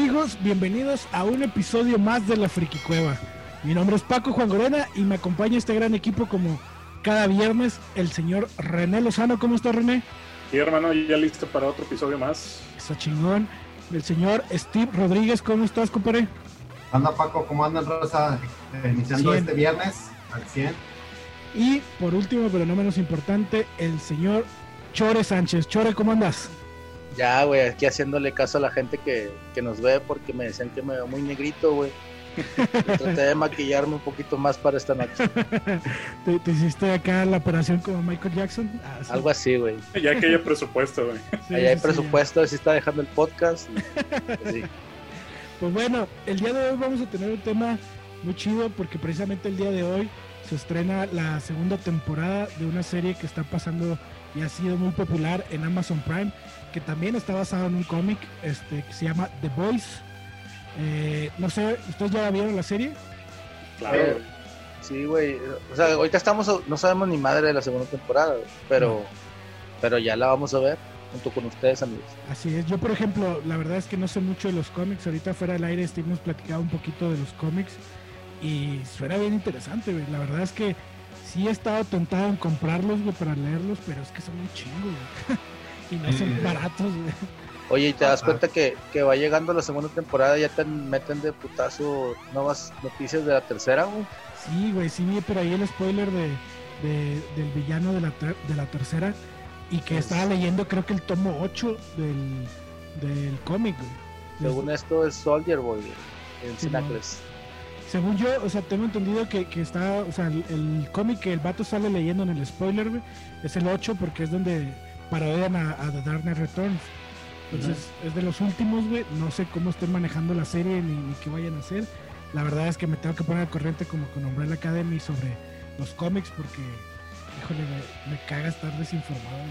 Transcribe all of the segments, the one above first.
amigos? Bienvenidos a un episodio más de La Friki Cueva. Mi nombre es Paco Juan Gorena y me acompaña este gran equipo como cada viernes el señor René Lozano. ¿Cómo está René? Sí, hermano, ya listo para otro episodio más. Está chingón. El señor Steve Rodríguez, ¿cómo estás, compadre? Anda Paco, ¿cómo andan Rosa? Eh, iniciando este viernes al 100. Y por último, pero no menos importante, el señor Chore Sánchez. Chore, ¿cómo andas? Ya, güey, aquí haciéndole caso a la gente que, que nos ve porque me decían que me veo muy negrito, güey. Traté de maquillarme un poquito más para esta noche. ¿Te, hiciste acá la operación como Michael Jackson? Ah, Algo así, güey. Ya que haya presupuesto, güey. Sí, Allá hay presupuesto, si está dejando el podcast. Pues, pues bueno, el día de hoy vamos a tener un tema muy chido porque precisamente el día de hoy se estrena la segunda temporada de una serie que está pasando y ha sido muy popular en Amazon Prime que también está basado en un cómic este, que se llama The Boys. Eh, no sé, ¿ustedes ya vieron la serie? Claro. Eh, sí, güey. O sea, ahorita estamos, no sabemos ni madre de la segunda temporada, pero, pero ya la vamos a ver junto con ustedes, amigos. Así es. Yo, por ejemplo, la verdad es que no sé mucho de los cómics. Ahorita fuera del aire Steve nos platicado un poquito de los cómics y suena bien interesante, güey. La verdad es que sí he estado tentado en comprarlos, güey, para leerlos, pero es que son muy chingos, güey. y no son baratos, Oye, ¿y te das cuenta que, que, va llegando la segunda temporada y ya te meten de putazo nuevas noticias de la tercera, güey? Sí, güey, sí vi por ahí el spoiler de, del villano de la, de la tercera y que pues estaba leyendo creo que el tomo 8 del, del cómic, güey. Según esto es Soldier Boy, en sí, Según yo, o sea, tengo entendido que, que está, o sea, el, el cómic que el vato sale leyendo en el spoiler, güey, es el 8 porque es donde parodian a, a The Dark Knight Returns. Entonces, es de los últimos, güey. No sé cómo estén manejando la serie ni, qué vayan a hacer. La verdad es que me tengo que poner al corriente como con Umbrella Academy sobre los cómics porque, híjole, me, caga estar desinformado.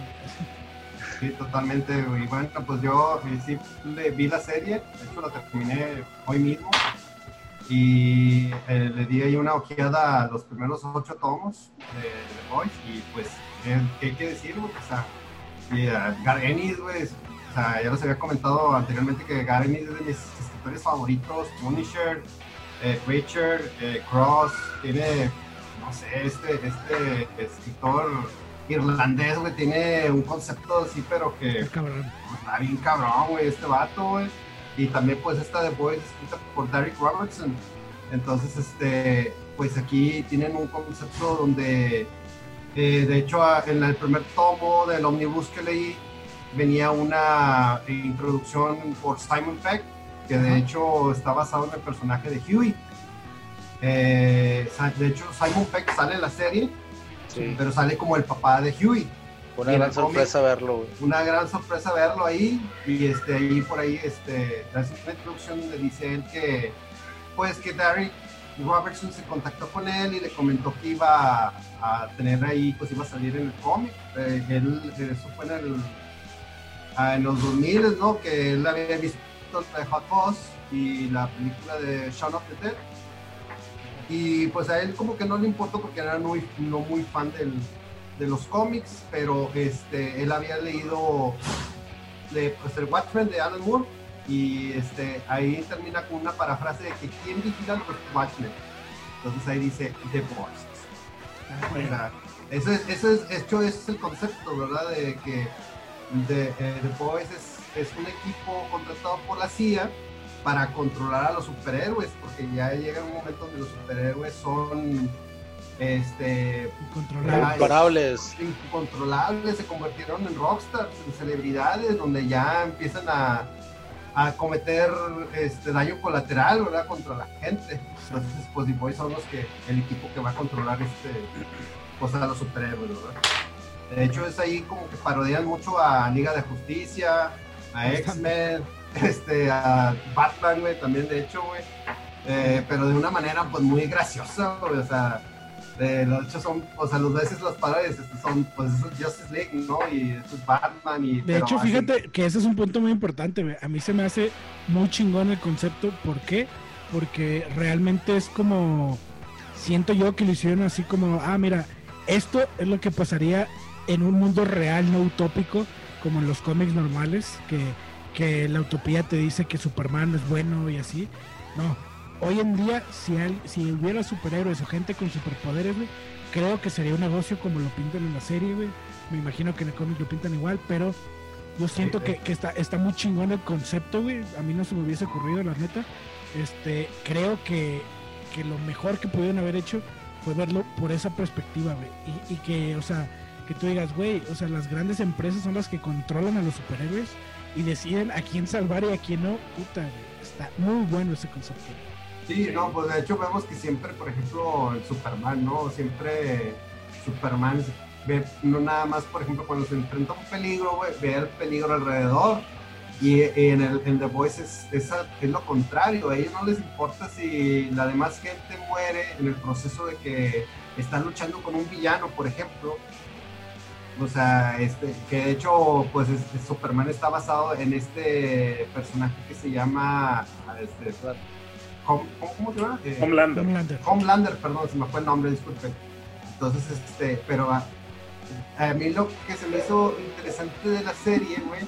Sí, totalmente, güey. Bueno, pues yo sí vi la serie, de hecho la terminé hoy mismo y eh, le di ahí una ojeada a los primeros ocho tomos de The Boys y pues, ¿qué hay que decir? O sea, y güey, o sea, ya les había comentado anteriormente que Garenis es de mis escritores favoritos, Punisher, eh, Richard, eh, Cross, tiene, no sé, este, este escritor irlandés, güey, tiene un concepto así, pero que está bien cabrón, güey, este vato, güey. Y también, pues, esta de Boys escrita por Derek Robertson. Entonces, este, pues aquí tienen un concepto donde eh, de hecho, en el primer tomo del omnibus que leí, venía una introducción por Simon Peck, que de hecho está basado en el personaje de Huey. Eh, de hecho, Simon Peck sale en la serie, pero sale como el papá de Huey. Una gran sorpresa verlo. Una gran sorpresa verlo ahí. Y este, ahí por ahí, este, una introducción le dice él que, pues, que Derek Robertson se contactó con él y le comentó que iba a, tener ahí, pues iba a salir en el cómic. Eh, eso fue en, el, ah, los 2000, ¿no? Que él había visto de Hot Fuzz y la película de Shaun of the Dead. Y pues a él como que no le importó porque era muy, no muy fan del, de los cómics, pero este, él había leído de, pues, el Watchmen de Alan Moore y este, ahí termina con una parafrase de que ¿quién vigila los Watchmen? Entonces ahí dice The Boys. Ah, eso es, eso es, hecho, ese es el concepto, ¿verdad? De que The, eh, The Boys es, es, un equipo contratado por la CIA para controlar a los superhéroes, porque ya llega un momento donde los superhéroes son este incontrolables. incontrolables, se convirtieron en rockstars, en celebridades, donde ya empiezan a a cometer este daño colateral, ¿verdad? Contra la gente. Entonces, pues The Boys son los que, el equipo que va a controlar este, pues a los superhéroes, ¿verdad? De hecho, es ahí como que parodian mucho a Liga de Justicia, a X-Men, este, a Batman, güey, también de hecho, güey. Eh, pero de una manera, pues, muy graciosa, güey, o sea, de, los hecho son, o sea, los veces los padres este, son, pues, Justice League, ¿no? Y esto es Batman y... De hecho, fíjate que ese es un punto muy importante, A mí se me hace muy chingón el concepto. ¿Por qué? Porque realmente es como... Siento yo que lo hicieron así como, ah, mira, esto es lo que pasaría en un mundo real, no utópico, como en los cómics normales, que que la utopía te dice que Superman es bueno y así. No, hoy en día, si, al- si hubiera superhéroes o gente con superpoderes, güey, creo que sería un negocio como lo pintan en la serie, güey. Me imagino que en el cómic lo pintan igual, pero yo siento que, que está, está muy chingón el concepto, güey. A mí no se me hubiese ocurrido, la neta. Este, creo que, que lo mejor que pudieron haber hecho fue verlo por esa perspectiva, güey. Y, y que, o sea, que tú digas, güey, o sea, las grandes empresas son las que controlan a los superhéroes y deciden a quién salvar y a quién no. Puta, güey. Está muy bueno ese concepto. Sí, no, pues de hecho vemos que siempre, por ejemplo, el Superman, ¿no? Siempre Superman ve, no nada más, por ejemplo, cuando se enfrenta a un peligro, ve el peligro alrededor. Y, en, el, en The Voice es, es, es lo contrario, a ellos no les importa si la demás gente muere en el proceso de que están luchando con un villano, por ejemplo. O sea, este, que de hecho, pues es- es- Superman está basado en este personaje que se llama este, ¿cómo, cómo se llama? Eh, Homelander. Homelander. Homelander, perdón, se me fue el nombre, disculpen. Entonces, este, pero a, a mí lo que se me hizo interesante de la serie, güey,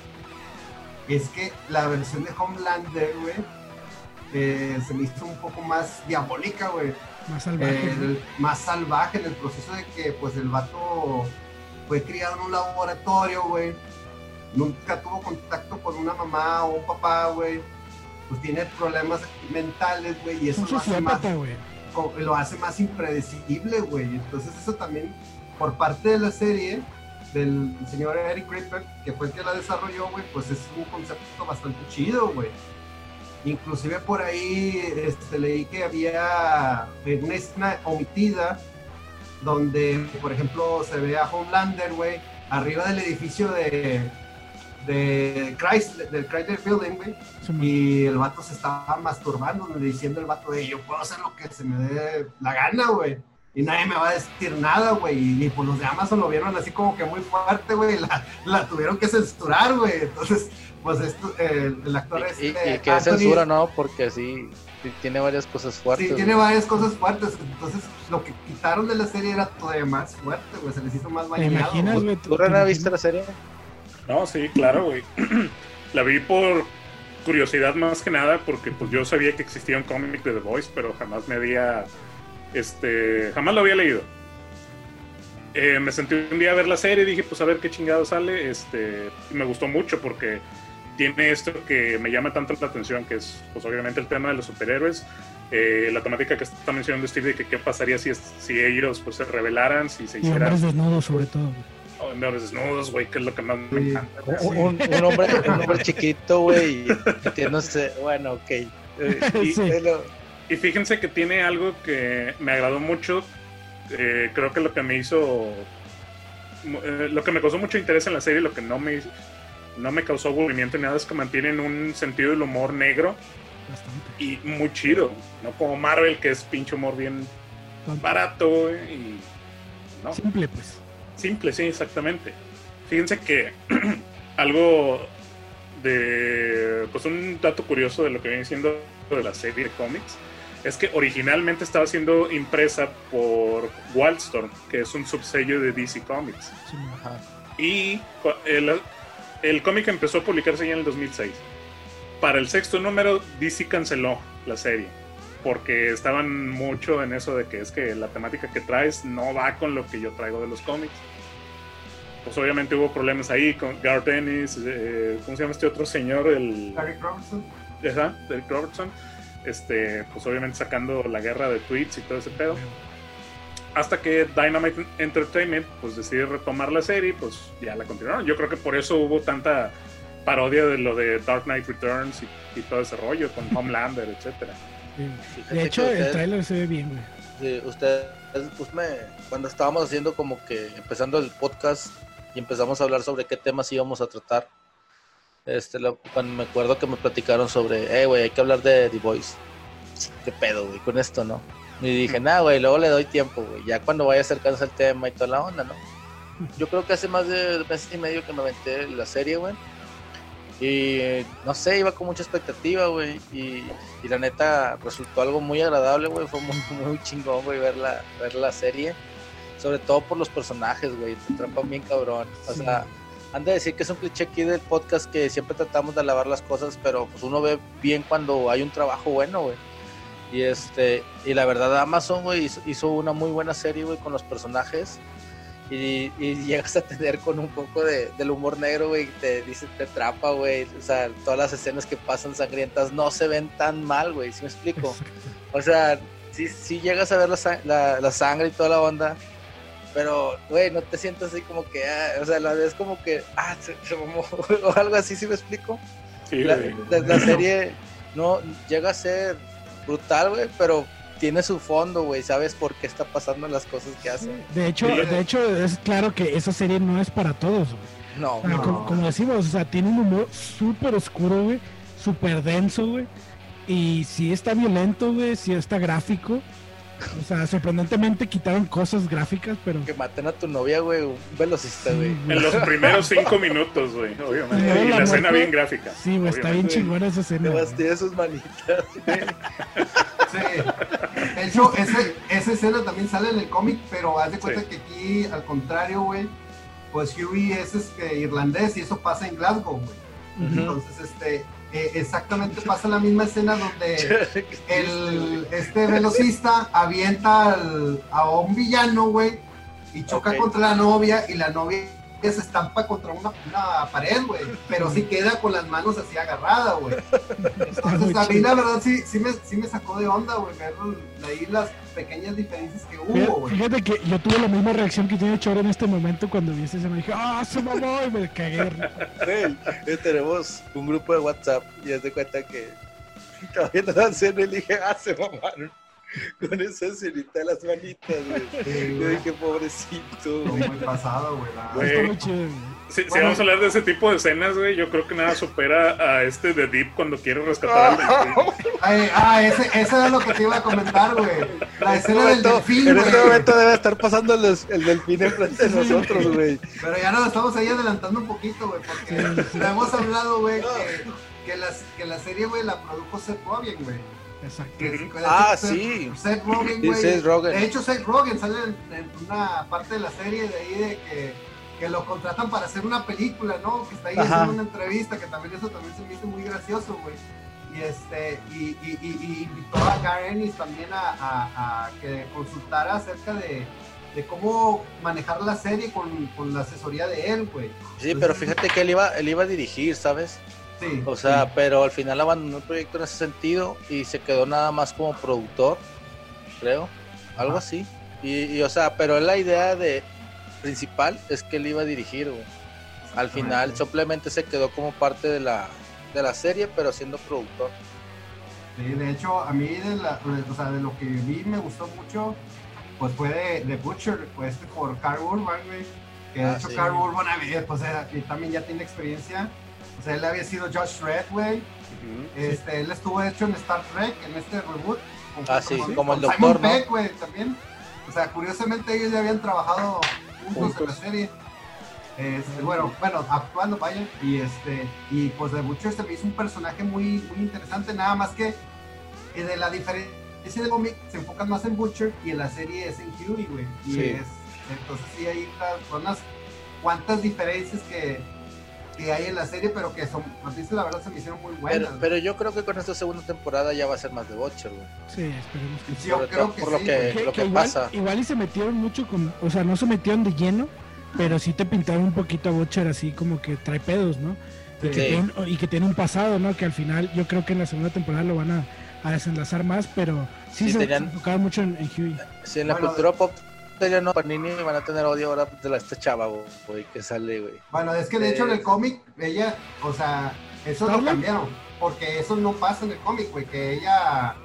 es que la versión de Homelander, güey, eh, se me hizo un poco más diabólica, güey. Más salvaje. Eh, el- más salvaje en el proceso de que, pues, el vato fue criado en un laboratorio, güey. Nunca tuvo contacto con una mamá o un papá, güey. Pues tiene problemas mentales, güey, y eso lo hace más lo hace más impredecible, güey. Entonces eso también, por parte de la serie, del señor Eric Ripper, que fue el que la desarrolló, güey, pues es un concepto bastante chido, güey. Inclusive por ahí este, leí que había una escena omitida donde, por ejemplo, se ve a Homelander, güey, arriba del edificio de, de Chrysler, del Chrysler Building, güey, y el vato se estaba masturbando, diciendo el vato de yo puedo hacer lo que se me dé la gana, güey. Y nadie me va a decir nada, güey. Y, y, pues los de Amazon lo vieron así como que muy fuerte, güey. La, la tuvieron que censurar, güey. Entonces, pues esto, el, el actor Y, y- este, y que Anthony- censura, ¿no? Porque sí, tiene varias cosas fuertes. Sí, güey. tiene varias cosas fuertes. Entonces, lo que quitaron de la serie era todavía más fuerte, güey. Se les hizo más ¿Te bañado. imaginas, güey. güey? ¿Tú, René, viste la serie? No, sí, claro, güey. La vi por curiosidad más que nada, porque pues yo sabía que existía un cómic de The Voice, pero jamás me había, este, jamás lo había leído. Eh, me sentí un día a ver la serie y dije, pues a ver qué chingado sale, este, y me gustó mucho porque tiene esto que me llama tanto la atención, que es, pues obviamente el tema de los superhéroes, eh, la temática que está mencionando Steve de que qué pasaría si, si ellos pues se rebelaran, si se Y hicieran hombres desnudos, sobre todo. Desnudos, güey, que es lo que más me encanta. Un, un- un hombre, un hombre chiquito, güey, y metiéndose, bueno, ok. Eh, Y- Sí. pero- Y fíjense que tiene algo que me agradó mucho. eh, creo que lo que me hizo. eh, lo que me causó mucho interés en la serie, lo que no me, no me causó aburrimiento ni nada, es que mantienen un sentido del humor negro Bastante. y muy chido. No como Marvel, que es pinche humor bien barato y. No, Simple, pues. Simple, sí, exactamente. Fíjense que algo de. Pues un dato curioso de lo que viene siendo de la serie de cómics es que originalmente estaba siendo impresa por Wildstorm, que es un subsello de DC Comics. Sí, güey. Ajá. Y el, el cómic empezó a publicarse ya en el 2006. Para el sexto número, DC canceló la serie. Porque estaban mucho en eso de que es que la temática que traes no va con lo que yo traigo de los cómics. Pues obviamente hubo problemas ahí con Garth Ennis, eh, ¿cómo se llama este otro señor? El, Eric Robertson. Ajá, Derek Robertson. Este, pues obviamente sacando la guerra de tweets y todo ese pedo. Hasta que Dynamite Entertainment pues decide retomar la serie, pues ya la continuaron. Yo creo que por eso hubo tanta parodia de lo de Dark Knight Returns y, y todo ese rollo con Homelander, etcétera. Sí, De hecho, el tráiler se ve bien, güey. Sí, ustedes, pues me, cuando estábamos haciendo como que empezando el podcast y empezamos a hablar sobre qué temas íbamos a tratar, este, lo- cuando me acuerdo que me platicaron sobre, eh, güey, hay que hablar de The Voice. ¿Qué pedo, güey, con esto, no? Y dije, nada, güey, luego le doy tiempo, güey, ya cuando vaya acercándose el tema y toda la onda, ¿no? Yo creo que hace más de mes y medio que me aventé la serie, güey. Y no sé, iba con mucha expectativa, güey. Y, y la neta resultó algo muy agradable, güey. Fue muy, muy chingón, güey, ver la, ver la serie. Sobre todo por los personajes, güey. Te atrapan bien cabrón. O Sí. sea, han de decir que es un cliché aquí del podcast que siempre tratamos de alabar las cosas, pero pues uno ve bien cuando hay un trabajo bueno, güey. Y este, y la verdad Amazon, güey, hizo, hizo una muy buena serie, güey, con los personajes. Y, y llegas a tener con un poco de, del humor negro, güey, te dice, te atrapa, güey. O sea, todas las escenas que pasan sangrientas no se ven tan mal, güey, ¿sí me explico? O sea, sí, sí llegas a ver la, la, la sangre y toda la onda, pero, güey, no te sientes así como que, ah, o sea, la ves como que, ah, se, se mamó, o algo así, ¿sí me explico? Sí, la- la serie no llega a ser brutal, güey, pero tiene su fondo, güey, sabes por qué está pasando las cosas que hace. De hecho, Sí. de hecho, es claro que esa serie no es para todos, güey. No, O sea, No. como, como decimos, o sea, tiene un humor súper oscuro, güey, súper denso, güey. Y sí está violento, güey, sí está gráfico. O sea, sorprendentemente quitaron cosas gráficas, pero... que maten a tu novia, güey, un velocista, güey. En los primeros cinco minutos, güey, obviamente. No, y la la escena muerte- bien gráfica. Sí, güey, está bien chingona esa escena. güey. bastía sus manitas, güey. Sí. De hecho, ese- esa escena también sale en el cómic, pero haz de cuenta Sí. que aquí, al contrario, güey, pues Huey es este, irlandés y eso pasa en Glasgow, güey. Entonces, este, eh, exactamente pasa la misma escena donde el, este velocista avienta al- a un villano, güey, y choca contra la novia y la novia se estampa contra una, una pared, güey, pero sí queda con las manos así agarradas, güey. Entonces, a mí la verdad sí, sí, me, sí me sacó de onda, güey, ver ahí las pequeñas diferencias que hubo, Fíjate, güey. fíjate que yo tuve la misma reacción que tiene Choro en este momento cuando vi esa escena. Dije, ¡ah, se mamó! Y me cagué. Güey, tenemos un grupo de WhatsApp y haz de cuenta que estaba viendo la escena y le dije, ah, se mamaron con esa escenita de las manitas, güey. Sí, Yo dije, pobrecito, muy pasado, güey. la- Güey. Está muy chido, güey. Si, vamos a hablar de ese tipo de escenas, güey, yo creo que nada supera a este de Deep cuando quiere rescatar al delfín. Ay, ah, ese, ese era lo que te iba a comentar, güey. La En escena del delfín, en este güey. momento debe estar pasando el, el delfín enfrente de nosotros, güey. Pero ya nos estamos ahí adelantando un poquito, güey, porque le hemos hablado, güey, que, que, las, que la serie, güey, la produjo Seth Rogen, güey. Exacto. Que- que- Ah, Seth- sí. Seth Rogen, Sí, güey. Seth Rogen. De hecho, Seth Rogen sale en, en una parte de la serie de ahí de que, que lo contratan para hacer una película, ¿no? Que está ahí Ajá. haciendo una entrevista, que también eso también se me hizo muy gracioso, güey. Y este, y, y, y- y invitó a Ennis también a, a- a que consultara acerca de, de cómo manejar la serie con, con la asesoría de él, güey. Sí, pero fíjate que él iba, él iba a dirigir, ¿sabes? Sí. O sea, pero al final abandonó el proyecto en ese sentido y se quedó nada más como productor, creo, algo Ajá. así. Y, y, o sea, pero la idea de principal es que él iba a dirigir, güey. Al final simplemente se quedó como parte de la, de la serie, pero siendo productor. Sí, de hecho, a mí de, la, o sea, de lo que vi me gustó mucho, pues fue de, de Butcher, pues este por Carl Urban, güey. Que de Ah, hecho sí. Carl Urban pues era- y también ya tiene experiencia. O sea, él había sido Josh Red, güey. Este, él estuvo hecho en Star Trek, en este reboot. con- Ah, sí, como el con doctor, Simon güey, también. O sea, curiosamente ellos ya habían trabajado juntos, en la serie. Este, bueno, bueno, actuando, vaya. Y este, y pues de Butcher se me hizo un personaje muy, muy interesante, nada más que eh, de la diferencia del cómic se enfocan más en Butcher y en la serie es en Huey, güey. Y Sí. es, entonces sí hay unas cuantas diferencias que, que hay en la serie, pero que son, a mí la verdad se me hicieron muy buenas. Pero, pero yo creo que con esta segunda temporada ya va a ser más de Butcher, güey. Sí, esperemos que sí. Sí, yo creo que por lo sí, que, güey. Que- lo que que igual, pasa. igual y se metieron mucho con, o sea, no se metieron de lleno, pero sí te pintaron un poquito a Butcher así como que trae pedos, ¿no? Y, que Sí. tiene, y que tiene un pasado, ¿no? Que al final yo creo que en la segunda temporada lo van a, a desenlazar más, pero sí, Sí, se, tenían- se enfocaron mucho en, en Huey. Si en la Bueno, cultura pop ya no, Panini van a tener odio ahora de la, esta chava, güey, que sale, güey. Bueno, es que de Eh, hecho en el cómic, ella, o sea, eso lo cambiaron, porque eso no pasa en el cómic, güey, que ella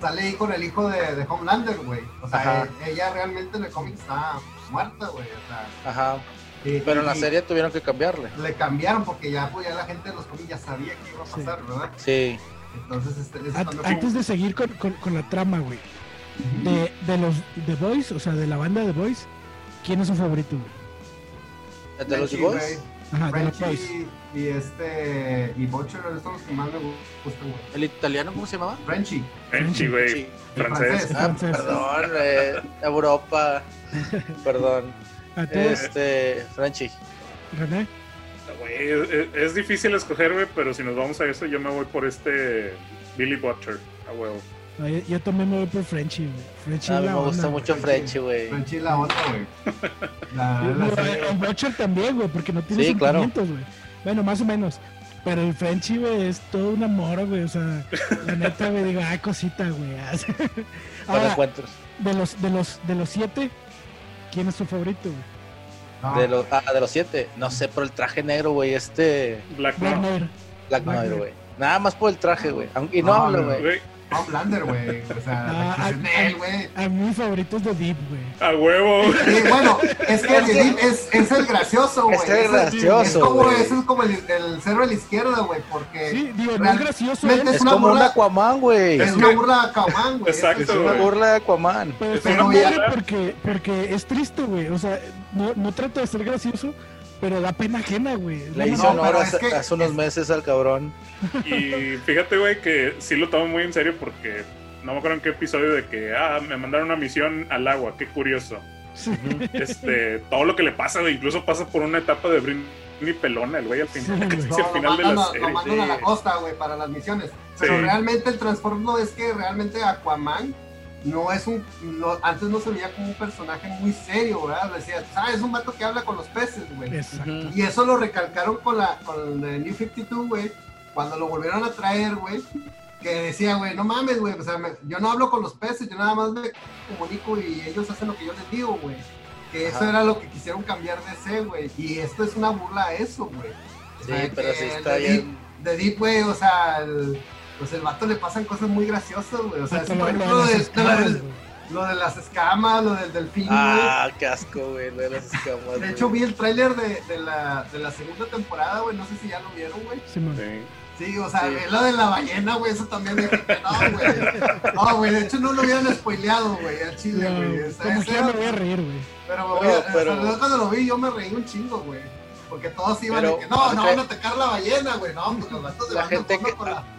sale ahí con el hijo de, de Homelander, güey. O sea, eh, ella realmente en el cómic está muerta, güey. O sea, Ajá. y- Pero en la serie tuvieron que cambiarle. le cambiaron porque ya, pues, ya la gente de los cómics ya sabía que iba a Sí. pasar, ¿verdad? Sí. Entonces, este, fue- Antes de seguir con, con- con la trama, güey. De, de los The Boys, o sea, de la banda The Boys, ¿quién es su favorito? ¿De los Frenchy, Boys? Ajá, de los Boys. Y este, y Butcher, esos son los que más me gustan, güey. ¿El italiano cómo se llamaba? Frenchy. Frenchy, güey. Francés. francés. Ah, Francés. perdón, eh, Europa. Perdón. ¿A ti, Este, Frenchy. René? Es difícil escoger, güey, pero si nos vamos a eso, yo me voy por este Billy Butcher, a huevo. No, yo, yo también me voy por Frenchy, güey. Frenchy A es mí la me gusta onda, mucho Frenchy, güey. Frenchy la otra, güey. La, la El Butcher también, güey, porque no tiene Sí, claro. sentimientos, güey. Bueno, más o menos. Pero el Frenchy, güey, es todo un amor, güey. O sea, la neta, güey, digo, ay, cosita, güey. Ahora, encuentros. de los, de los, de los siete, ¿quién es tu favorito, güey? no, De los, ah, de los siete. No sé, por el traje negro, güey. Este. Black Black Noir. Black Noir, güey. Nada más por el traje, güey. Aunque- Y no no, güey. Homelander, güey. O sea, Ah, de él, güey. A mí mi favorito es de Deep, güey. a huevo. Sí, bueno, es que el Deep es, es el gracioso, güey. Es el gracioso, Es como, es como el, el cero a la izquierda, güey, porque Sí, digo, no es gracioso él, Es una como un burla- Aquaman, güey. es una burla a Kawan, güey. Exacto, Es una burla de Aquaman. Pero Es una burla. porque, porque es triste, güey. O sea, no, no trata de ser gracioso, pero da pena ajena, güey. Le la hizo No, honor hace, que- hace unos es- meses al cabrón. Y fíjate, güey, que sí lo tomo muy en serio porque no me acuerdo en qué episodio de que, ah, me mandaron una misión al agua, qué curioso. Sí. Este, todo lo que le pasa, güey, incluso pasa por una etapa de Britney pelona, el güey, al final, Sí, casi No, al final de la a, lo serie. mandan a la sí. costa, güey, para las misiones. Pero Sí. realmente el trasfondo es que realmente Aquaman no es un. no- antes no se veía como un personaje muy serio, ¿verdad? Decía, ¿sabes? Es un vato que habla con los peces, güey. Y eso lo recalcaron con la con el New 52, güey. Cuando lo volvieron a traer, güey. Que decía, güey, no mames, güey. O sea, me- yo no hablo con los peces, yo nada más me comunico y ellos hacen lo que yo les digo, güey. Que eso Ajá. era lo que quisieron cambiar de ese, güey. Y esto es una burla a eso, güey. O Sí, sea, pero que sí está de bien. Deep- De Deep, güey, o sea, el, pues el vato le pasan cosas muy graciosas, güey. O sea, sí, lo- por lo de ejemplo, las de- de güey. lo de las escamas, lo del delfín, güey. Ah, qué asco, güey. Lo de las escamas. De hecho, güey. vi el tráiler de, de, la, de la segunda temporada, güey. No sé si ya lo vieron, güey. Simón. Sí. Sí, o sea, Sí. vi lo de la ballena, güey. Eso también dije que no, güey. No, güey. De hecho, no lo hubieran spoileado, güey, al chile, No, güey. O sea, como que era- me voy a reír, güey. Pero, No, a- pero- o sea, cuando lo vi, yo me reí un chingo, güey. Porque todos iban Pero, de que no, no van a atacar la ballena, güey. No, pues los vatos de La banda gente que- con la- Sí.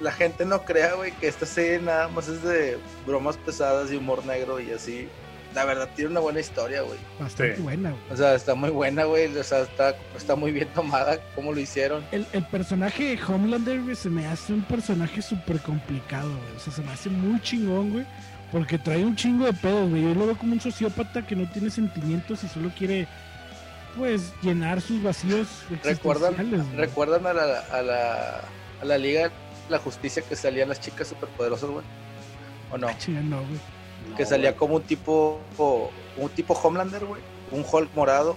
La gente no crea, güey, que esta serie nada más es de bromas pesadas y humor negro y así. La verdad, tiene una buena historia, güey. Bastante Sí. buena, güey. O sea, está muy buena, güey. O sea, está, está muy bien tomada. ¿Cómo lo hicieron? El, el personaje de Homelander, güey, se me hace un personaje súper complicado, güey. O sea, se me hace muy chingón, güey. Porque trae un chingo de pedos, güey. Yo lo veo como un sociópata que no tiene sentimientos y solo quiere, pues, llenar sus vacíos ¿Recuerdan. ¿recuerdan a, la, a, la, a la Liga de la Justicia que salían las chicas superpoderosas, güey? ¿O no? Ah, no, güey. que salía como un tipo un tipo Homelander, güey. Un Hulk morado.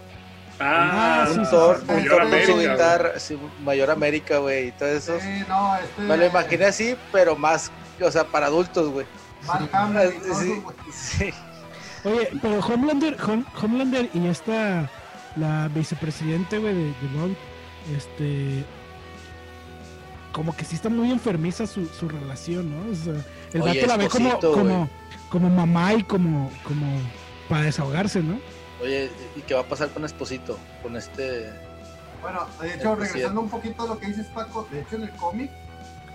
Ah, sí, un sí, Thor, sí, sí. un Thor con su guitarra, sí, Mayor América, güey, y todo eso. Sí, no, este. Me lo imaginé así, pero más, o sea, para adultos, güey. Sí, eso, güey. sí. Oye, pero Homelander, Hom- Homelander y esta, la vicepresidente, güey, de, de Bond, este, como que sí está muy enfermiza su, su relación, ¿no? O sea, el Oye, vato la ve como, como, como mamá y como, como para desahogarse, ¿no? Oye, ¿y qué va a pasar con Esposito? Con este... Bueno, de hecho, regresando un poquito a lo que dices, Paco, de hecho, en el cómic,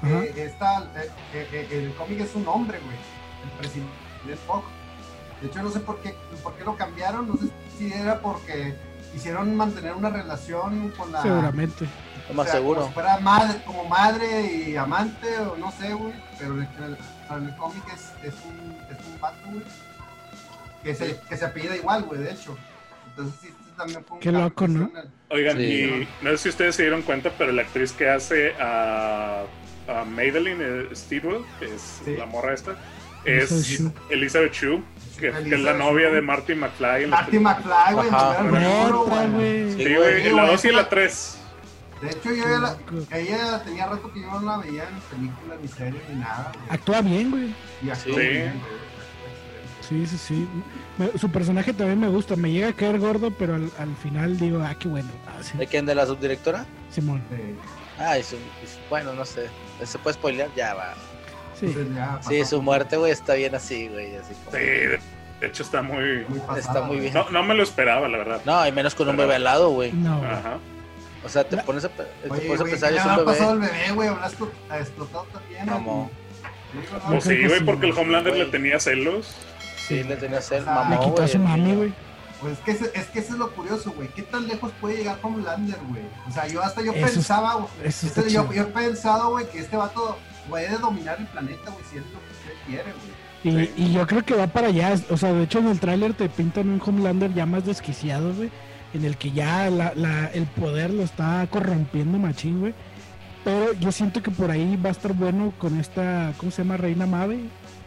eh, está, eh, eh, eh, el cómic es un hombre, güey, el presidente Spock. De hecho, no sé por qué, por qué lo cambiaron, no sé si era porque quisieron mantener una relación con la... Seguramente. Lo más o sea, seguro. Como si fuera madre, como madre y amante, o no sé, güey, pero en el, en el cómic es, es, un, es un vato, güey, que se, que se apellida igual, güey, de hecho. Entonces, sí, sí, también fue un Qué loco, ¿no? Oigan, Sí. y no sé si ustedes se dieron cuenta, pero la actriz que hace a, a Madeline eh, Steedwell, que es Sí. la morra esta, Elizabeth es. Elizabeth Shue, que, que es la novia de Marty McFly. Marty McFly, güey. Sí, güey, en la güey, 2 y en la 3. De hecho, yo ya la, ella tenía rato que yo no la veía en películas, ni series, ni nada. güey. Actúa bien, güey. Y actuó Sí. bien, güey. Sí, sí, sí. Me- su personaje también me gusta. Me llega a caer gordo, pero al, al final digo, ah, qué bueno. Ah, sí, ¿De quién? ¿De la subdirectora? Simón. Sí. Ah, y su- y su- bueno, no sé. ¿Se puede spoilear? Ya va. Sí. Entonces ya Sí, su muerte, güey, está bien así, güey. Así como- Sí, de hecho está muy... muy pasada, está muy bien. No, no me lo esperaba, la verdad. No, y menos con un bebé al lado, güey. No. Ajá. O sea, te La- pones a, te Oye, pones a güey, pensar, ¿qué es un pasado al bebé, güey? ¿Habrá explo- ha explotado también? ¿verdad? Pues sí, güey, porque el. Homelander le tenía celos. Sí, le tenía ser Ah, Le mamó, quitó a su el mami, güey. Pues es que, ese- es que eso es lo curioso, güey. ¿Qué tan lejos puede llegar Homelander, güey? O sea, yo hasta yo Eso pensaba, güey, este- yo, yo he pensado, güey, que este vato puede dominar el planeta, güey, si es lo que él quiere, güey. Y, y yo creo que va para allá. O sea, de hecho en el tráiler te pintan un Homelander ya más desquiciado, güey. En el que ya la, la- el poder lo está corrompiendo machín, güey. Pero yo siento que por ahí va a estar bueno con esta, ¿cómo se llama? Reina Mave,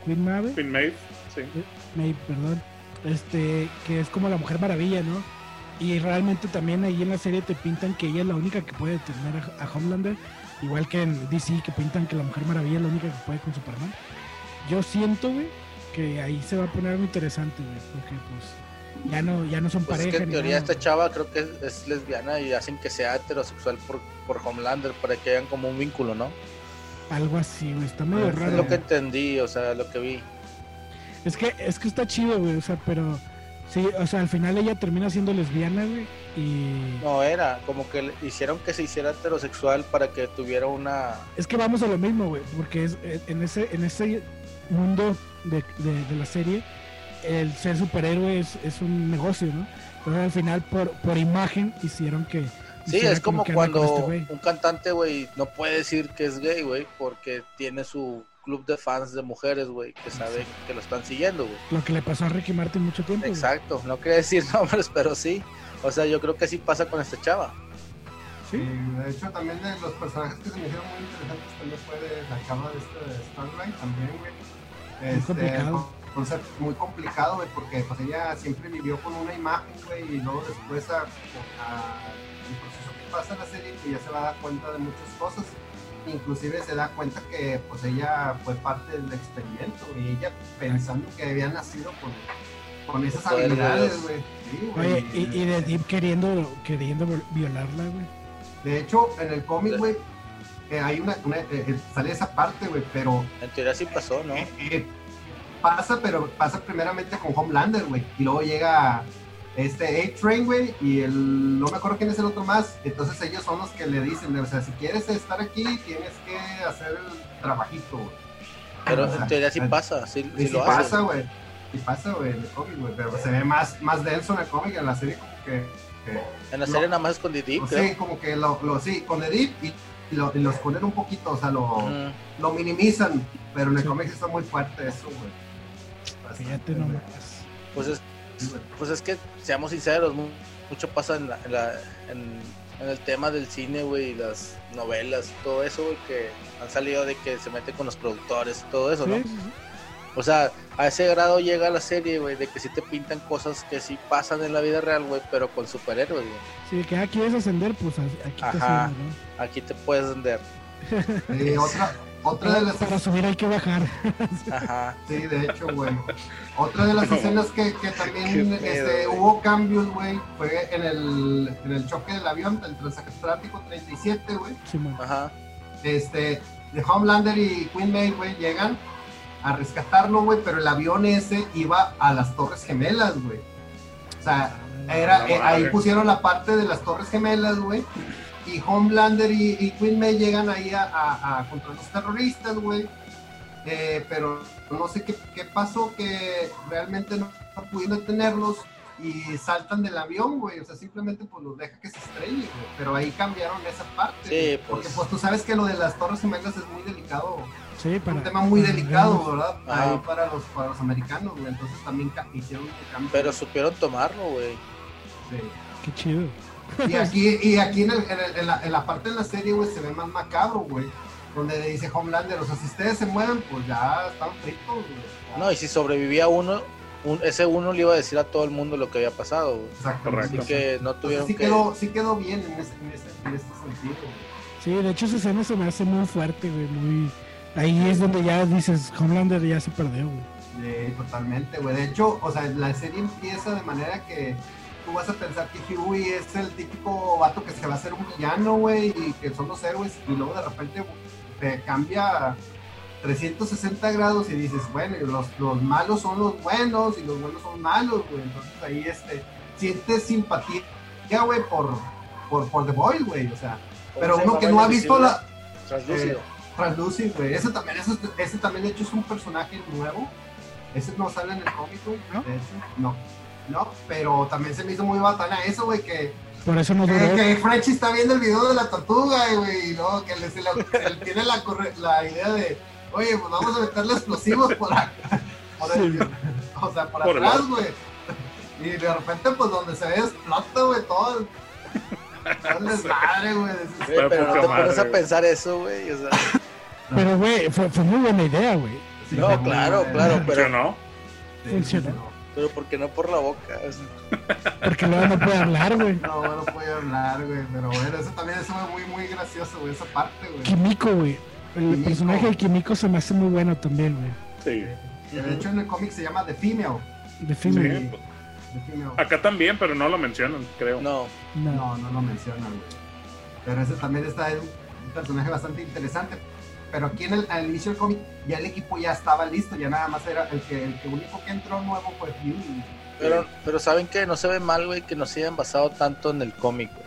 Queen Mave. Queen Maeve, sí. May, perdón. Este, que es como la Mujer Maravilla, ¿no? Y realmente también ahí en la serie te pintan que ella es la única que puede detener a, a Homelander. Igual que en DC que pintan que la Mujer Maravilla es la única que puede con Superman. Yo siento, güey, que ahí se va a poner algo interesante, güey. Porque pues ya no, ya no son Pues es pareja. que en teoría nada, esta chava creo que es, es lesbiana y hacen que sea heterosexual por, por Homelander para que hagan como un vínculo, ¿no? Algo así, güey. Está medio Pues, raro. Es lo que entendí, o sea, lo que vi. Es que, es que está chido, güey. O sea, pero. Sí, o sea, al final ella termina siendo lesbiana, güey. Y. No era, como que hicieron que se hiciera heterosexual para que tuviera una... Es que vamos a lo mismo, güey, porque es, en ese en ese mundo de, de- de la serie, el ser superhéroe es, es un negocio, ¿no? Entonces al final por, por imagen hicieron que... Sí, es como cuando este un cantante, güey, no puede decir que es gay, güey, porque tiene su club de fans de mujeres, güey, que sabe que lo están siguiendo, güey. Lo que le pasó a Ricky Martin mucho tiempo. Exacto, no quería decir nombres, pero sí. O sea, yo creo que sí pasa con esta chava. Sí. Y de hecho, también de los personajes que se me hicieron muy interesantes también fue de la chava de este de Starlight también, güey. Este, complicado. Concepto muy complicado, güey, porque pues ella siempre vivió con una imagen, güey, y luego después a, a- el proceso que pasa en la serie, que ya se va a dar cuenta de muchas cosas. Inclusive se da cuenta que pues ella fue parte del experimento, y ella pensando que había nacido con, con esas habilidades, güey. Sí, güey, Oye, y, y de Deep queriendo, queriendo violarla, güey. De hecho, en el cómic, güey, eh, hay una, una- eh, eh, sale esa parte, güey, pero En teoría sí pasó, ¿no? eh, eh, pasa, pero pasa primeramente con Homelander, güey, y luego llega este A-Train, güey, y el, no me acuerdo quién es el otro más, entonces ellos son los que le dicen, o sea, si quieres estar aquí, tienes que hacer el trabajito, güey. Pero O sea, en teoría sí eh, pasa, sí, sí sí lo pasa, hace. güey, sí pasa, güey, en el cómic, güey, pero se ve más, más denso en el cómic, en la serie como que... que En la serie nada más es con pues creo. sí, como que lo, lo sí, con Edith y, y lo, y lo esconden un poquito, o sea, lo, Mm, lo minimizan, pero en el Sí. cómic está muy fuerte eso, güey. Fíjate Bastante, güey. nomás. Pues es, pues es que, seamos sinceros, mu- mucho pasa en, la- en, la- en- en el tema del cine, güey, y las novelas y todo eso, güey, que han salido de que se mete con los productores y todo eso, ¿no? Sí, sí, sí. O sea, a ese grado llega la serie, güey, de que sí te pintan cosas que sí pasan en la vida real, güey, pero con superhéroes, güey. Sí, que ah, quieres ascender, pues aquí te Ajá. subes, ¿no? Aquí te puedes vender. Sí, otra, otra de las Para subir hay que bajar. Ajá. sí, de hecho, güey. Otra de las escenas que, que también este, hubo cambios, güey, fue en el, en el choque del avión, del transatlántico 37, güey. Simón. Ajá. este, de Homelander y Queen May, güey, llegan a rescatarlo, güey, pero el avión ese iba a las Torres Gemelas, güey. O sea, era, No eh, ahí pusieron la parte de las Torres Gemelas, güey. Y Homelander y, y Queen May llegan ahí a, a- a contra los terroristas, güey. Eh, pero no sé qué, qué pasó, que realmente no, no pudieron detenerlos y saltan del avión, güey. O sea, simplemente pues los deja que se estrelle, güey. Pero ahí cambiaron esa parte. Sí, pues. Porque pues tú sabes que lo de las Torres Gemelas es muy delicado. Sí, Es para, un tema muy para delicado. ¿verdad? Ahí para los, para los americanos, güey. Entonces también hicieron un cambio. Pero supieron tomarlo, güey. Sí. Qué chido. Y aquí, y aquí en, el- en el- en la, en la parte de la serie, güey, se ve más macabro, güey. Donde dice Homelander, o sea, si ustedes se mueven, pues ya están fritos, güey. No, y si sobrevivía uno, un- ese uno le iba a decir a todo el mundo lo que había pasado, güey. Exactamente. Así que no tuvieron sí, que... quedó, sí quedó bien en, ese, en, ese, en este sentido, güey. Sí, de hecho esa escena se me hace muy fuerte, güey, muy... Ahí es donde ya dices, Homelander ya se perdió, güey. Sí, totalmente, güey. De hecho, o sea, la serie empieza de manera que tú vas a pensar que Huey es el típico vato que se va a hacer un villano, güey, y que son los héroes, y luego de repente te cambia 360 grados y dices, bueno, los, los malos son los buenos y los buenos son malos, güey. Entonces ahí este, sientes simpatía, güey, por, por, por The Boys, güey, o sea, pero ¿Cómo se uno que no ha visto la, Translúcido. Translucid, güey. Ese también, ese, ese también, de hecho, es un personaje nuevo. Ese no sale en el cómic, güey. ¿No? De hecho, no. No, pero también se me hizo muy batana eso, güey, que, Por eso no que, duró. que Frenchy está viendo el video de la tortuga, güey, y luego que le, se le- se le tiene la, corre- la idea de, oye, pues vamos a meterle explosivos por acá, por el- o sea, por, atrás, güey. Y de repente, pues donde se ve explota, güey, todo todo desmadre, güey. Pero no te pones a pensar eso, güey. O sea, Pero, güey, fue, fue muy buena idea, güey. Sí, no, claro, claro, pero, Funcionó. Sí, Funcionó. Sí, pero porque no por la boca. o sea. Porque luego no puede hablar, güey. No, no puedo hablar, güey, pero bueno, eso también fue muy, muy gracioso, güey, esa parte, güey. Kimiko, güey. El Kimiko. personaje de Kimiko se me hace muy bueno también, güey. Sí. Que de hecho en el cómic se llama The Female. Sí. Female. The Female. Acá también, pero no lo mencionan, creo. No, No. No, no lo mencionan, güey. Pero ese también está es un personaje bastante interesante. Pero aquí en el, al inicio del cómic ya el equipo ya estaba listo, ya nada más era el que el que único que entró nuevo fue Fury. pero, pero saben que no se ve mal, güey, que no se hayan basado tanto en el cómic, güey.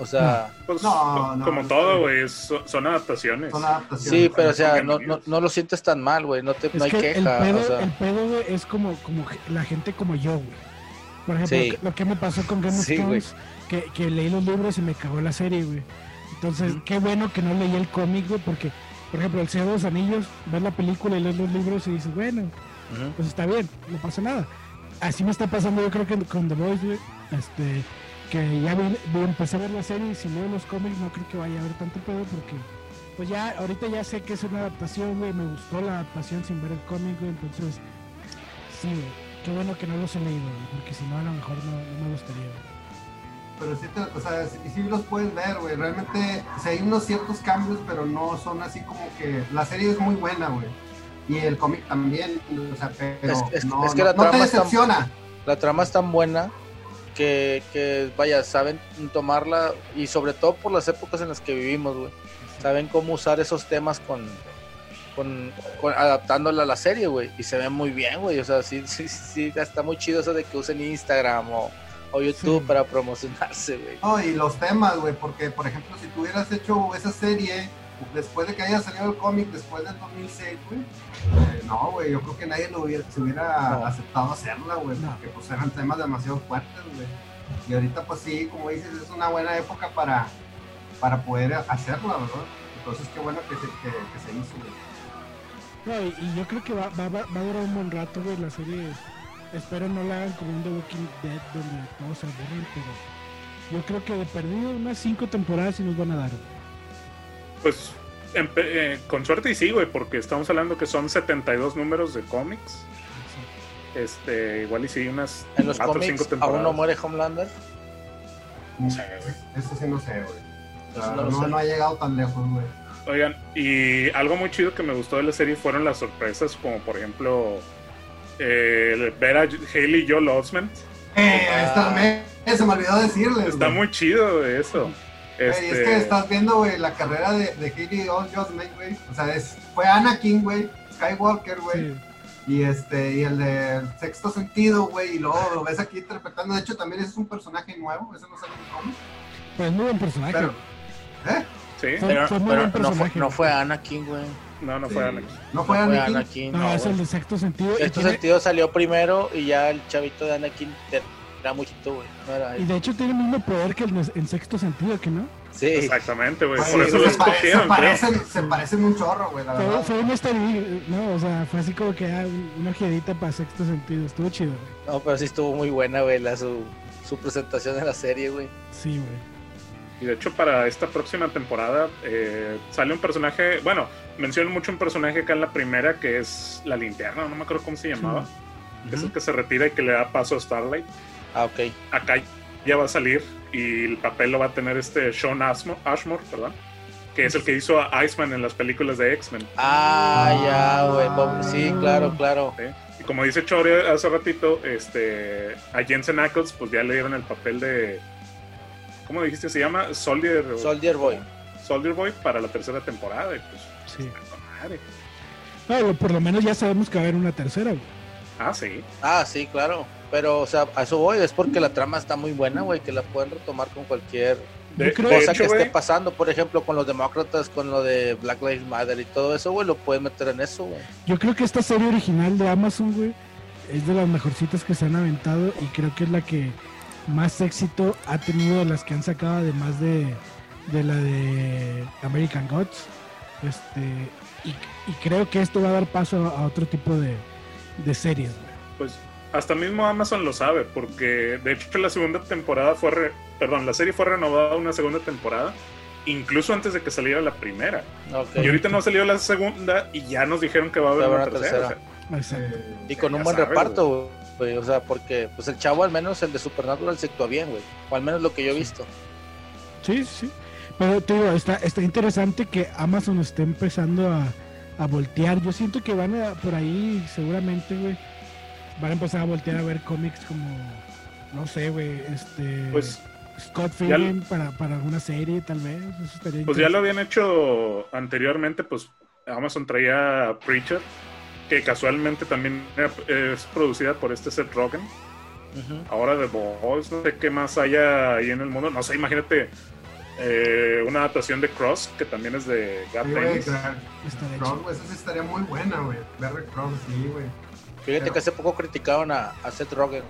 O sea, Pues, No, co- no, como no, todo, güey, son, son adaptaciones. Son adaptaciones. sí, pero o sea, no, no, no lo sientes tan mal, güey. No, te, Es no hay que el queja. pedo, o sea, el pedo, güey, es como, como la gente como yo, güey. Por ejemplo, Sí. lo, que, me pasó con Game of Sí, Thrones, que, que leí los libros y me cagó la serie, güey. Entonces, qué bueno que no leí el cómic, güey, porque, por ejemplo, El Señor de los Anillos, ves la película y lees los libros y dices, bueno, pues está bien, no pasa nada. Así me está pasando yo creo que con The Voice, güey, este, que ya vi, vi- empecé a ver la serie y si leo los cómics no creo que vaya a haber tanto pedo porque pues ya ahorita ya sé que es una adaptación, güey, me gustó la adaptación sin ver el cómic, güey, entonces sí, güey, qué bueno que no los he leído, güey, porque si no a lo mejor no, no me gustaría. güey. Pero sí, te- o sea, sí, sí los puedes ver, güey. Realmente, o sea, hay unos ciertos cambios, pero no son así como que. La serie es muy buena, güey. Y el cómic también, o sea, pero Es- es- no, es que no- la no te trama decepciona. La trama es tan buena que, que, vaya, saben tomarla y sobre todo por las épocas en las que vivimos, güey. Saben cómo usar esos temas con, con, con- adaptándola a la serie, güey. Y se ve muy bien, güey. O sea, sí, sí, sí, está muy chido eso de que usen Instagram o, o YouTube Sí. para promocionarse, güey. No, y los temas, güey, porque, por ejemplo, si tú hubieras hecho esa serie después de que haya salido el cómic, después del 2006, güey, eh, no, güey, yo creo que nadie lo hubiera, se hubiera No. aceptado hacerla, güey, No. porque pues eran temas demasiado fuertes, güey. Y ahorita, pues sí, como dices, es una buena época para, para poder hacerla, ¿verdad? Entonces, qué bueno que se, que, que se hizo, güey. No, y, y yo creo que va, va, va va a durar un buen rato, güey, la serie, espero no la hagan como un The Walking Dead donde todos se aburren, pero yo creo que de perdido unas cinco temporadas y nos van a dar. Pues eh, con suerte y sí, güey, porque estamos hablando que son 72 números de cómics. Este, igual y sí, unas En los cuatro o cinco cómics temporadas. aún no muere Homelander. No sé, güey. Eso sí no sé, güey. No No, sé. no ha llegado tan lejos, güey. Oigan, y algo muy chido que me gustó de la serie fueron las sorpresas, como por ejemplo eh, ver a Haley Joel Osment. Eh, Ah. me- se me olvidó decirles. Está güey. muy chido eso. Güey, Este, es que estás viendo, güey, la carrera de, de Haley Osment, güey. O sea, es, fue Anakin, güey, Skywalker, güey. Sí. Y este, y el de Sexto Sentido, güey, y luego lo ves aquí interpretando. De hecho, también ese es un personaje nuevo, ese no sale en. Pues muy buen personaje. Pero, ¿eh? Sí, Fue- Pero, no, fue, no fue Anakin, güey. No, no fue Sí. Anakin. No fue No fue Anakin. Anakin. no, no, es el de sexto sentido. Sexto tiene- sentido salió primero y ya el chavito de Anakin era muy chiquito, güey. No era Y de hecho tiene el mismo poder que el de- en sexto sentido, que no. Sí. Exactamente, güey. Por eso se, pare- parecen, se parecen un chorro, güey, la Fue, verdad. fue un easter egg, ¿no? O sea, fue así como que ah, una ojeadita para sexto sentido. Estuvo chido, güey. No, pero sí estuvo muy buena, güey, la, su, su presentación en la serie, güey. Sí, güey. Y de hecho, para esta próxima temporada eh, sale un personaje. Bueno, mencionan mucho un personaje acá en la primera que es la linterna, no me acuerdo cómo se llamaba. que Es el que se retira y que le da paso a Starlight. Ah, ok. Acá ya va a salir y el papel lo va a tener este Sean Ashmore, Ashmore perdón, que es el que hizo a Iceman en las películas de X-Men. Ah, ya, güey. Bob- Sí, claro, claro. ¿sí? Y como dice Chore hace ratito, este, a Jensen Ackles pues ya le dieron el papel de. ¿Cómo dijiste? Se llama Soldier, Soldier Boy. Soldier Boy para la tercera temporada. Y pues, Sí. madre. No, lo- por lo menos ya sabemos que va a haber una tercera, güey. Ah, sí. Ah, sí, claro. Pero, o sea, a eso voy. Es porque la trama está muy buena, güey, que la pueden retomar con cualquier De, de cosa hecho, que esté pasando. Por ejemplo, con los demócratas, con lo de Black Lives Matter y todo eso, güey, lo pueden meter en eso, güey. Yo creo que esta serie original de Amazon, güey, es de las mejorcitas que se han aventado y creo que es la que más éxito ha tenido de las que han sacado además de, de la de American Gods. Este, y, y creo que esto va a dar paso a, a otro tipo de, de series. güey. Pues hasta mismo Amazon lo sabe, porque de hecho la segunda temporada fue, re- perdón, la serie fue renovada una segunda temporada, incluso antes de que saliera la primera. Y ahorita no salió la segunda y ya nos dijeron que va a haber una tercera. tercera. o sea, Exacto. Y con un buen sabes, reparto, güey. O sea, porque pues el chavo, al menos el de Supernatural, se actúa bien, güey. O al menos lo que yo he visto. Sí, sí. Pero te digo, está, está interesante que Amazon esté empezando a, a voltear. Yo siento que van a, por ahí, seguramente, güey, van a empezar a voltear a ver cómics como, no sé, güey, este... Pues, Scott Pilgrim para, para alguna serie, tal vez. Eso pues ya lo habían hecho anteriormente, pues Amazon traía Preacher, que casualmente también era- es producida por este Seth Rogen. Ahora de Boys, no sé qué más haya ahí en el mundo. No sé, imagínate eh, una adaptación de Cross, que también es de Gap Sí, güey, Cross, esa sí estaría muy buena, güey. Barry Cross, sí, güey. Fíjate Pero- que hace poco criticaron a, a Seth Rogen,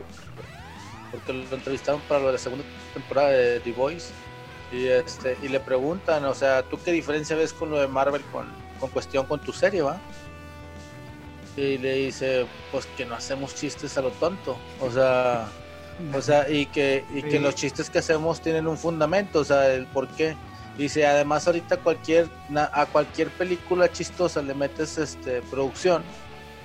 porque lo entrevistaron para lo de la segunda temporada de The Voice. Y, este, y le preguntan, o sea, ¿tú qué diferencia ves con lo de Marvel con, con cuestión con tu serie, va? Y le dice, pues que no hacemos chistes a lo tonto. O sea, o sea, y que, y que Sí. los chistes que hacemos tienen un fundamento, o sea, el por qué. Dice, además ahorita cualquier, a cualquier película chistosa le metes este producción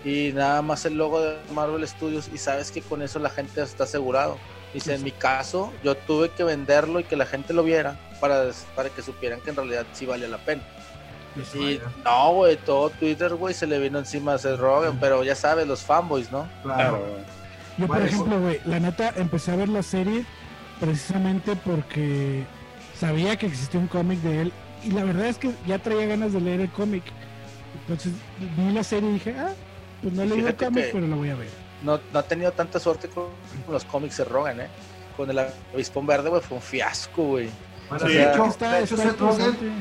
y nada más el logo de Marvel Studios y sabes que con eso la gente está asegurado. Dice, en mi caso, yo tuve que venderlo y que la gente lo viera para, para que supieran que en realidad sí valía la pena. Pues, Y no, güey, todo Twitter, güey, se le vino encima a Seth Rogen, pero ya sabes, los fanboys, ¿no? Claro. Claro. Yo, por Bueno, ejemplo, güey, la neta, empecé a ver la serie precisamente porque sabía que existía un cómic de él y la verdad es que ya traía ganas de leer el cómic. Entonces vi la serie y dije, ah, pues no he leído el cómic, pero lo voy a ver. No, no ha tenido tanta suerte con los cómics de Rogen, ¿eh? Con el avispón verde, güey, fue un fiasco, güey. Bueno, Sí, de hecho, está, de hecho está Seth, Rogen, interesante.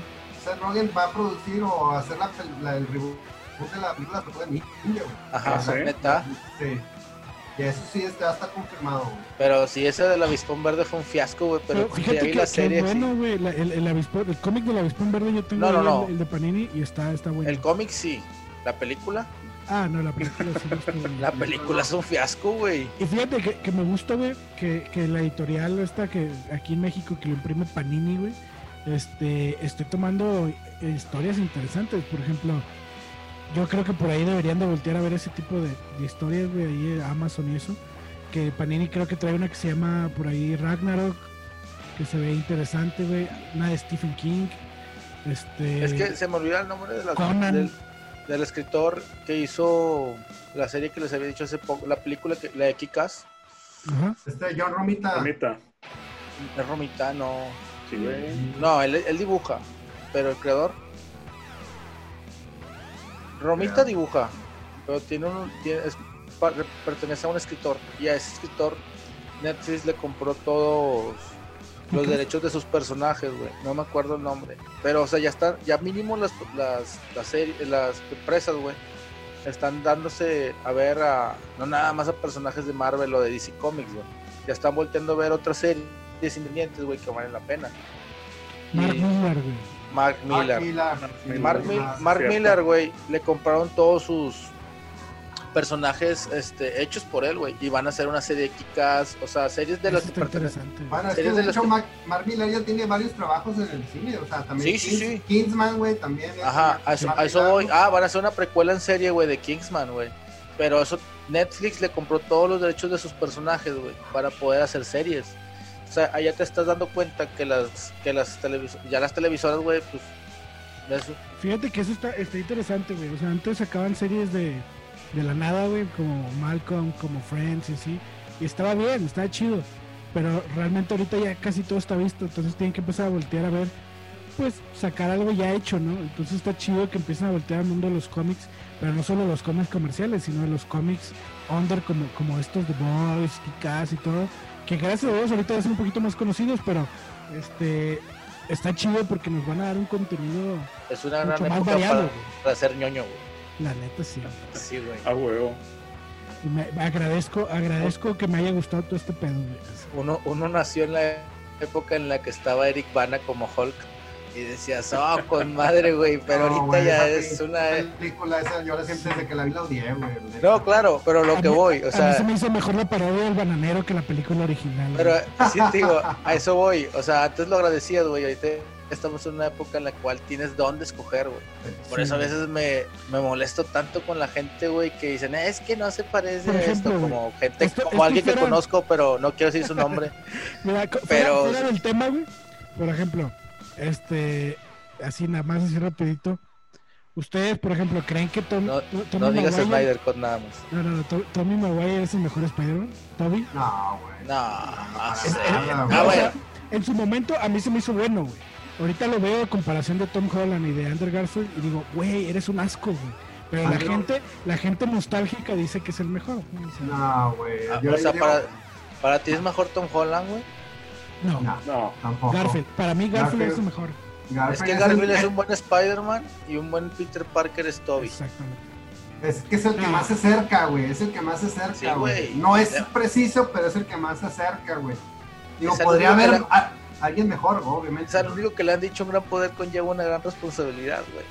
Seth Rogen va a producir o hacer la, la- el reboot de la película de Tortuga Ninja, güey. Ajá, Ah, ¿sí? neta. Sí. Y eso sí está, está confirmado, güey. Pero sí, ese del avispón verde fue un fiasco, güey. Pero, Pero ya fíjate vi que, la serie. sí. bueno, güey, la- el, el, avispón- el cómic del avispón verde yo tengo No, no, ahí no. El, el de Panini y está, está bueno. El cómic sí. La película. Ah, no, la película sí no. La película es un fiasco, güey. Y fíjate que, que me gusta, güey, que, que la editorial esta que aquí en México que lo imprime Panini, güey, este, estoy tomando eh, historias interesantes. Por ejemplo, yo creo que por ahí deberían de voltear a ver ese tipo de, de historias, güey, ahí en Amazon y eso. Que Panini creo que trae una que se llama por ahí Ragnarok, que se ve interesante, güey. Una de Stephen King. Este, Es que se me olvida el nombre de la- Conan. del, del escritor que hizo la serie que les había dicho hace poco, la película, que, la de Kikas. Ajá. Este John Romita. Romita. Es Romita, no. Sí, güey. No, él, él dibuja, pero el creador. Romita dibuja, pero tiene un. tiene- es- pertenece a un escritor, y a ese escritor Netflix le compró todos los derechos de sus personajes, güey. No me acuerdo el nombre. Pero, o sea, ya están, ya mínimo las, las, las, series, las empresas, güey, están dándose a ver a, no nada más a personajes de Marvel o de DC Comics, güey. Ya están volteando a ver otras series independientes, güey, que valen la pena. Y Mark Millar, güey. Mark Mark Miller. Mark, Mil- Ah, Mark. Miller, güey, le compraron todos sus personajes este, hechos por él, güey. Y van a hacer una serie de Kikas, o sea, series de las que pertenecen. Bueno, es que Series de de hecho que- Mark, Mark Millar ya tiene varios trabajos en el cine, o sea, también Sí, sí, Kings- sí. Kingsman, güey, también. Ajá, a eso, a eso voy. Ah, van a hacer una precuela en serie, güey, de Kingsman, güey. Pero eso, Netflix le compró todos los derechos de sus personajes, güey, para poder hacer series. O sea, allá te estás dando cuenta que las, que las televis ya las televisoras, güey, pues, eso, Fíjate que eso está, está interesante, güey. O sea, antes sacaban series de, de la nada, güey, como Malcolm, como Friends y así. Y estaba bien, estaba chido. Pero realmente ahorita ya casi todo está visto. Entonces tienen que empezar a voltear a ver, pues, sacar algo ya hecho, ¿no? Entonces está chido que empiecen a voltear al mundo de los cómics. Pero no solo los cómics comerciales, sino los cómics under como, como estos de Boys, Kikas y todo. Que gracias a Dios ahorita ya son un poquito más conocidos, pero este está chido porque nos van a dar un contenido es una mucho gran más época variado, para, para ser ñoño, güey. La neta sí. Sí, güey. A huevo. Y me, agradezco, agradezco que me haya gustado todo este pedo, güey. Uno, uno nació en la época en la que estaba Eric Bana como Hulk y decías, oh, con madre, güey, pero No, ahorita ya esa es una... película esa, yo siempre desde que la vi la odié, güey. No, claro, pero lo A que mí- voy, o a mí sea, se me hizo mejor la parodia del bananero que la película original. pero sí te digo, a eso voy, o sea, antes lo agradecías, güey, ahorita estamos en una época en la cual tienes dónde escoger, güey. Por Sí, eso a veces me, me molesto tanto con la gente, güey, que dicen, es que no se parece a ejemplo, esto, como gente, esto- como esto alguien que conozco, pero no quiero decir su nombre. Mira, Pero- fuera, fuera del tema, güey. Por ejemplo, este, así nada más así rapidito. Ustedes, por ejemplo, creen que Tom, No, Tommy no digas Maguire- Snyder con nada más. No, no, no, To- Tommy Maguire es el mejor Spider-Man. Toby. No, güey. No, Ah, güey. O bueno. sea, en su momento a mí se me hizo bueno, güey. Ahorita lo veo a comparación de Tom Holland y de Andrew Garfield y digo, güey, eres un asco, güey. Pero la Ah, no. gente, la gente nostálgica dice que es el mejor. güey. No, güey. Ah, o sea, para, para ti es mejor Tom Holland, güey. No, No, No, tampoco. Garfield. Para mí Garfield, Garfield. es el mejor. Garfield Es que el- Garfield es un buen Spider-Man y un buen Peter Parker es Toby. Exactamente. Es que es el que No. más se acerca, güey. Es el que más se acerca, Sí, güey. no es preciso, pero es el que más se acerca, güey. Digo, Es podría haber a- alguien mejor, obviamente. O sea, lo único que le han dicho un gran poder conlleva una gran responsabilidad, güey.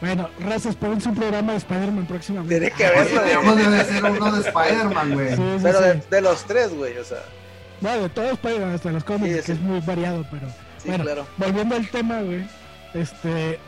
Bueno, razas, espérense un programa de Spider-Man próximamente. Tiene que Deberíamos güey. de hacer uno de Spider-Man, güey. Sí, sí, Pero sí. de, de los tres, güey, o sea. Bueno, de todos Spider-Man, hasta los cómics, Sí, que es muy variado, pero Sí, Bueno. claro. volviendo al tema, güey. Este.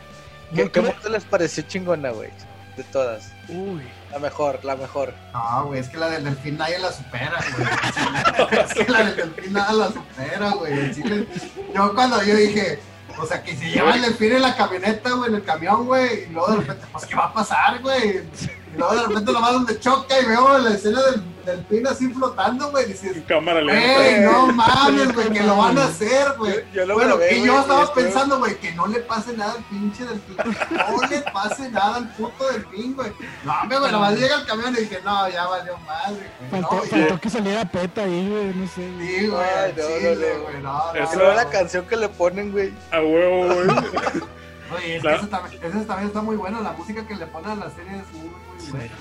¿Qué, qué creo- les pareció chingona, güey? De todas. Uy, La mejor, la mejor. No, güey, es que la del delfín nadie la supera, güey. es que la del delfín nadie la supera, güey. Chile, yo cuando yo dije, o sea, que si lleva el delfín en la camioneta, güey, en el camión, güey, y luego de repente, pues, ¿qué va a pasar, güey? Y luego de repente nomás donde choca y veo la escena del delfín así flotando, güey, y dices, cámara lenta. no mames, güey, que lo van a hacer, güey. Yo- yo lo Bueno, grabé, y yo estaba pensando, güey, que no le pase nada al pinche delfín. No le pase nada al puto delfín, güey. No, güey, nomás llega el camión y dije, no, ya valió madre, güey. faltó, No, faltó que saliera peta ahí, güey, no sé. Sí, güey, no, no, no. güey, no, no. Eso Y luego la canción que le ponen, güey. A huevo, güey. Oye, es que también, ese también está muy bueno. La música que le ponen a la serie es muy, muy buena.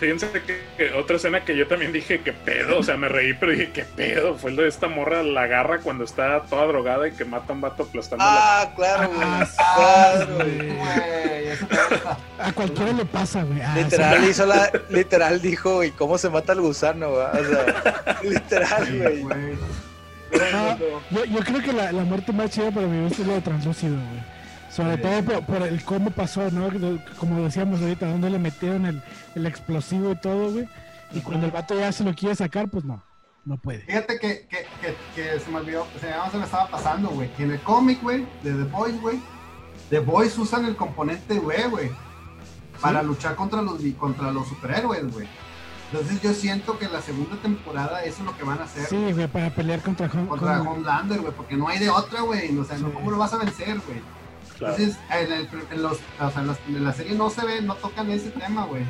Fíjense que, que otra escena que yo también dije, que pedo, o sea, me reí, pero dije, qué pedo, fue lo de esta morra, la agarra cuando está toda drogada y que mata a un vato aplastándola. Ah, claro, güey. Ah, Ah, Claro, güey. está. A cualquiera le pasa, güey. Ah, Literal hizo la, literal dijo, güey, cómo se mata el gusano, güey. O sea, literal, Sí, güey. güey. No, yo, yo creo que la, la muerte más chida para mí es lo de translúcido, güey. Sobre todo por, por el cómo pasó, ¿no? Como decíamos ahorita, dónde le metieron el, el explosivo y todo, güey. Y cuando el vato ya se lo quiere sacar, pues no, no puede. Fíjate que, que, que, que se me olvidó, se me, se me estaba pasando, güey. Que en el cómic, güey, de The Boys, güey, The Boys usan el componente, güey, güey, para luchar contra los, contra los superhéroes, güey. Entonces yo siento que la segunda temporada eso es lo que van a hacer Sí, güey, para pelear contra Hom- contra Hom- Homelander, güey, porque no hay de otra, güey. O sea, no. ¿cómo lo vas a vencer, güey? Claro. Entonces, en, el- en los, o sea, en, las- en la serie no se ve, no tocan ese tema, güey.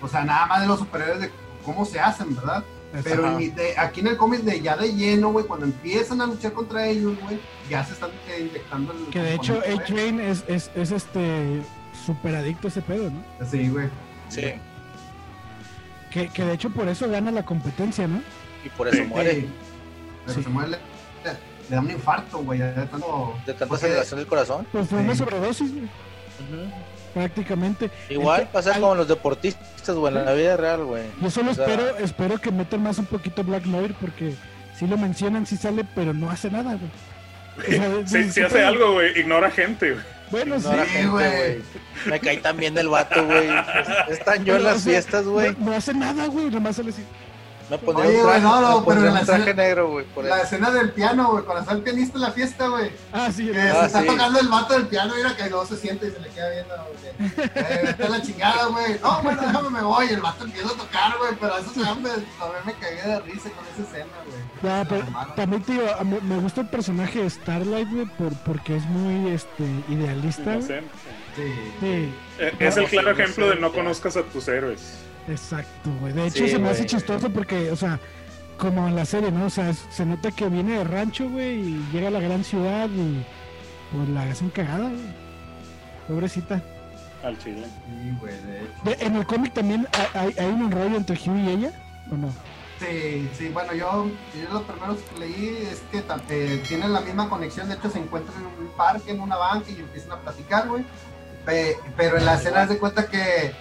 O sea, nada más de los superhéroes de cómo se hacen, ¿verdad? Pero Ajá. en- de- aquí en el cómic de ya de lleno, güey, cuando empiezan a luchar contra ellos, güey, ya se están eh, inyectando el Que de hecho güey. A-Train es, es, es este súper adicto a ese pedo, ¿no? Sí, güey. Sí. Que, que de hecho por eso gana la competencia, ¿no? Y por eso Sí. muere. Sí. Pero Sí. se muere, le, da un infarto, güey, de tanto... De tanta Porque- aceleración del corazón. Pues fue Sí. una sobredosis, güey, prácticamente. Igual pasa al- con los deportistas, güey, en la vida real, güey. Yo solo O sea- espero, espero que metan más un poquito Black Noir porque si lo mencionan, sí sale, pero no hace nada, güey. O sea, Si, sí, si sí, hace pero- algo, güey, ignora gente, güey. Bueno, sí. No la Sí, gente, güey. Me cae también el vato, güey. Es- Están yo en las fiestas, güey. No, no hace nada, güey. Nomás sale así. Me pondría Oye, un traje, güey, no, no, me pero pondría un traje escena- negro, güey, por La eso. escena del piano, güey, cuando está el pianista en la fiesta, güey. Ah, sí. Que se Ah, está sí. tocando el vato del piano, mira que no se siente y se le queda viendo, güey. Eh, a la chingada, güey. No, bueno, déjame me voy. El vato empieza a tocar, güey, pero eso se me, también me cagué de risa con esa escena, güey. No, pero también te digo, a mí- me gusta el personaje de Starlight, güey, por, porque es muy este, idealista. Inocente. Sí. Sí, Eh, Es el claro sí, ejemplo de no conozcas a tus héroes. Exacto, güey. De hecho, Sí, se me hace chistoso porque, o sea, como en la serie, ¿no? O sea, es- se nota que viene de rancho, güey, y llega a la gran ciudad y pues la hacen cagada, güey. Pobrecita. Al chile. Sí, güey, de hecho. De- ¿En el cómic también hay, hay un enrollo entre Hugh y ella? ¿O no? Sí, sí, bueno, yo, yo los primeros que leí es que eh, tienen la misma conexión, de hecho se encuentran en un parque, en una banca y empiezan a platicar, güey. Pe- pero en la escena se de cuenta que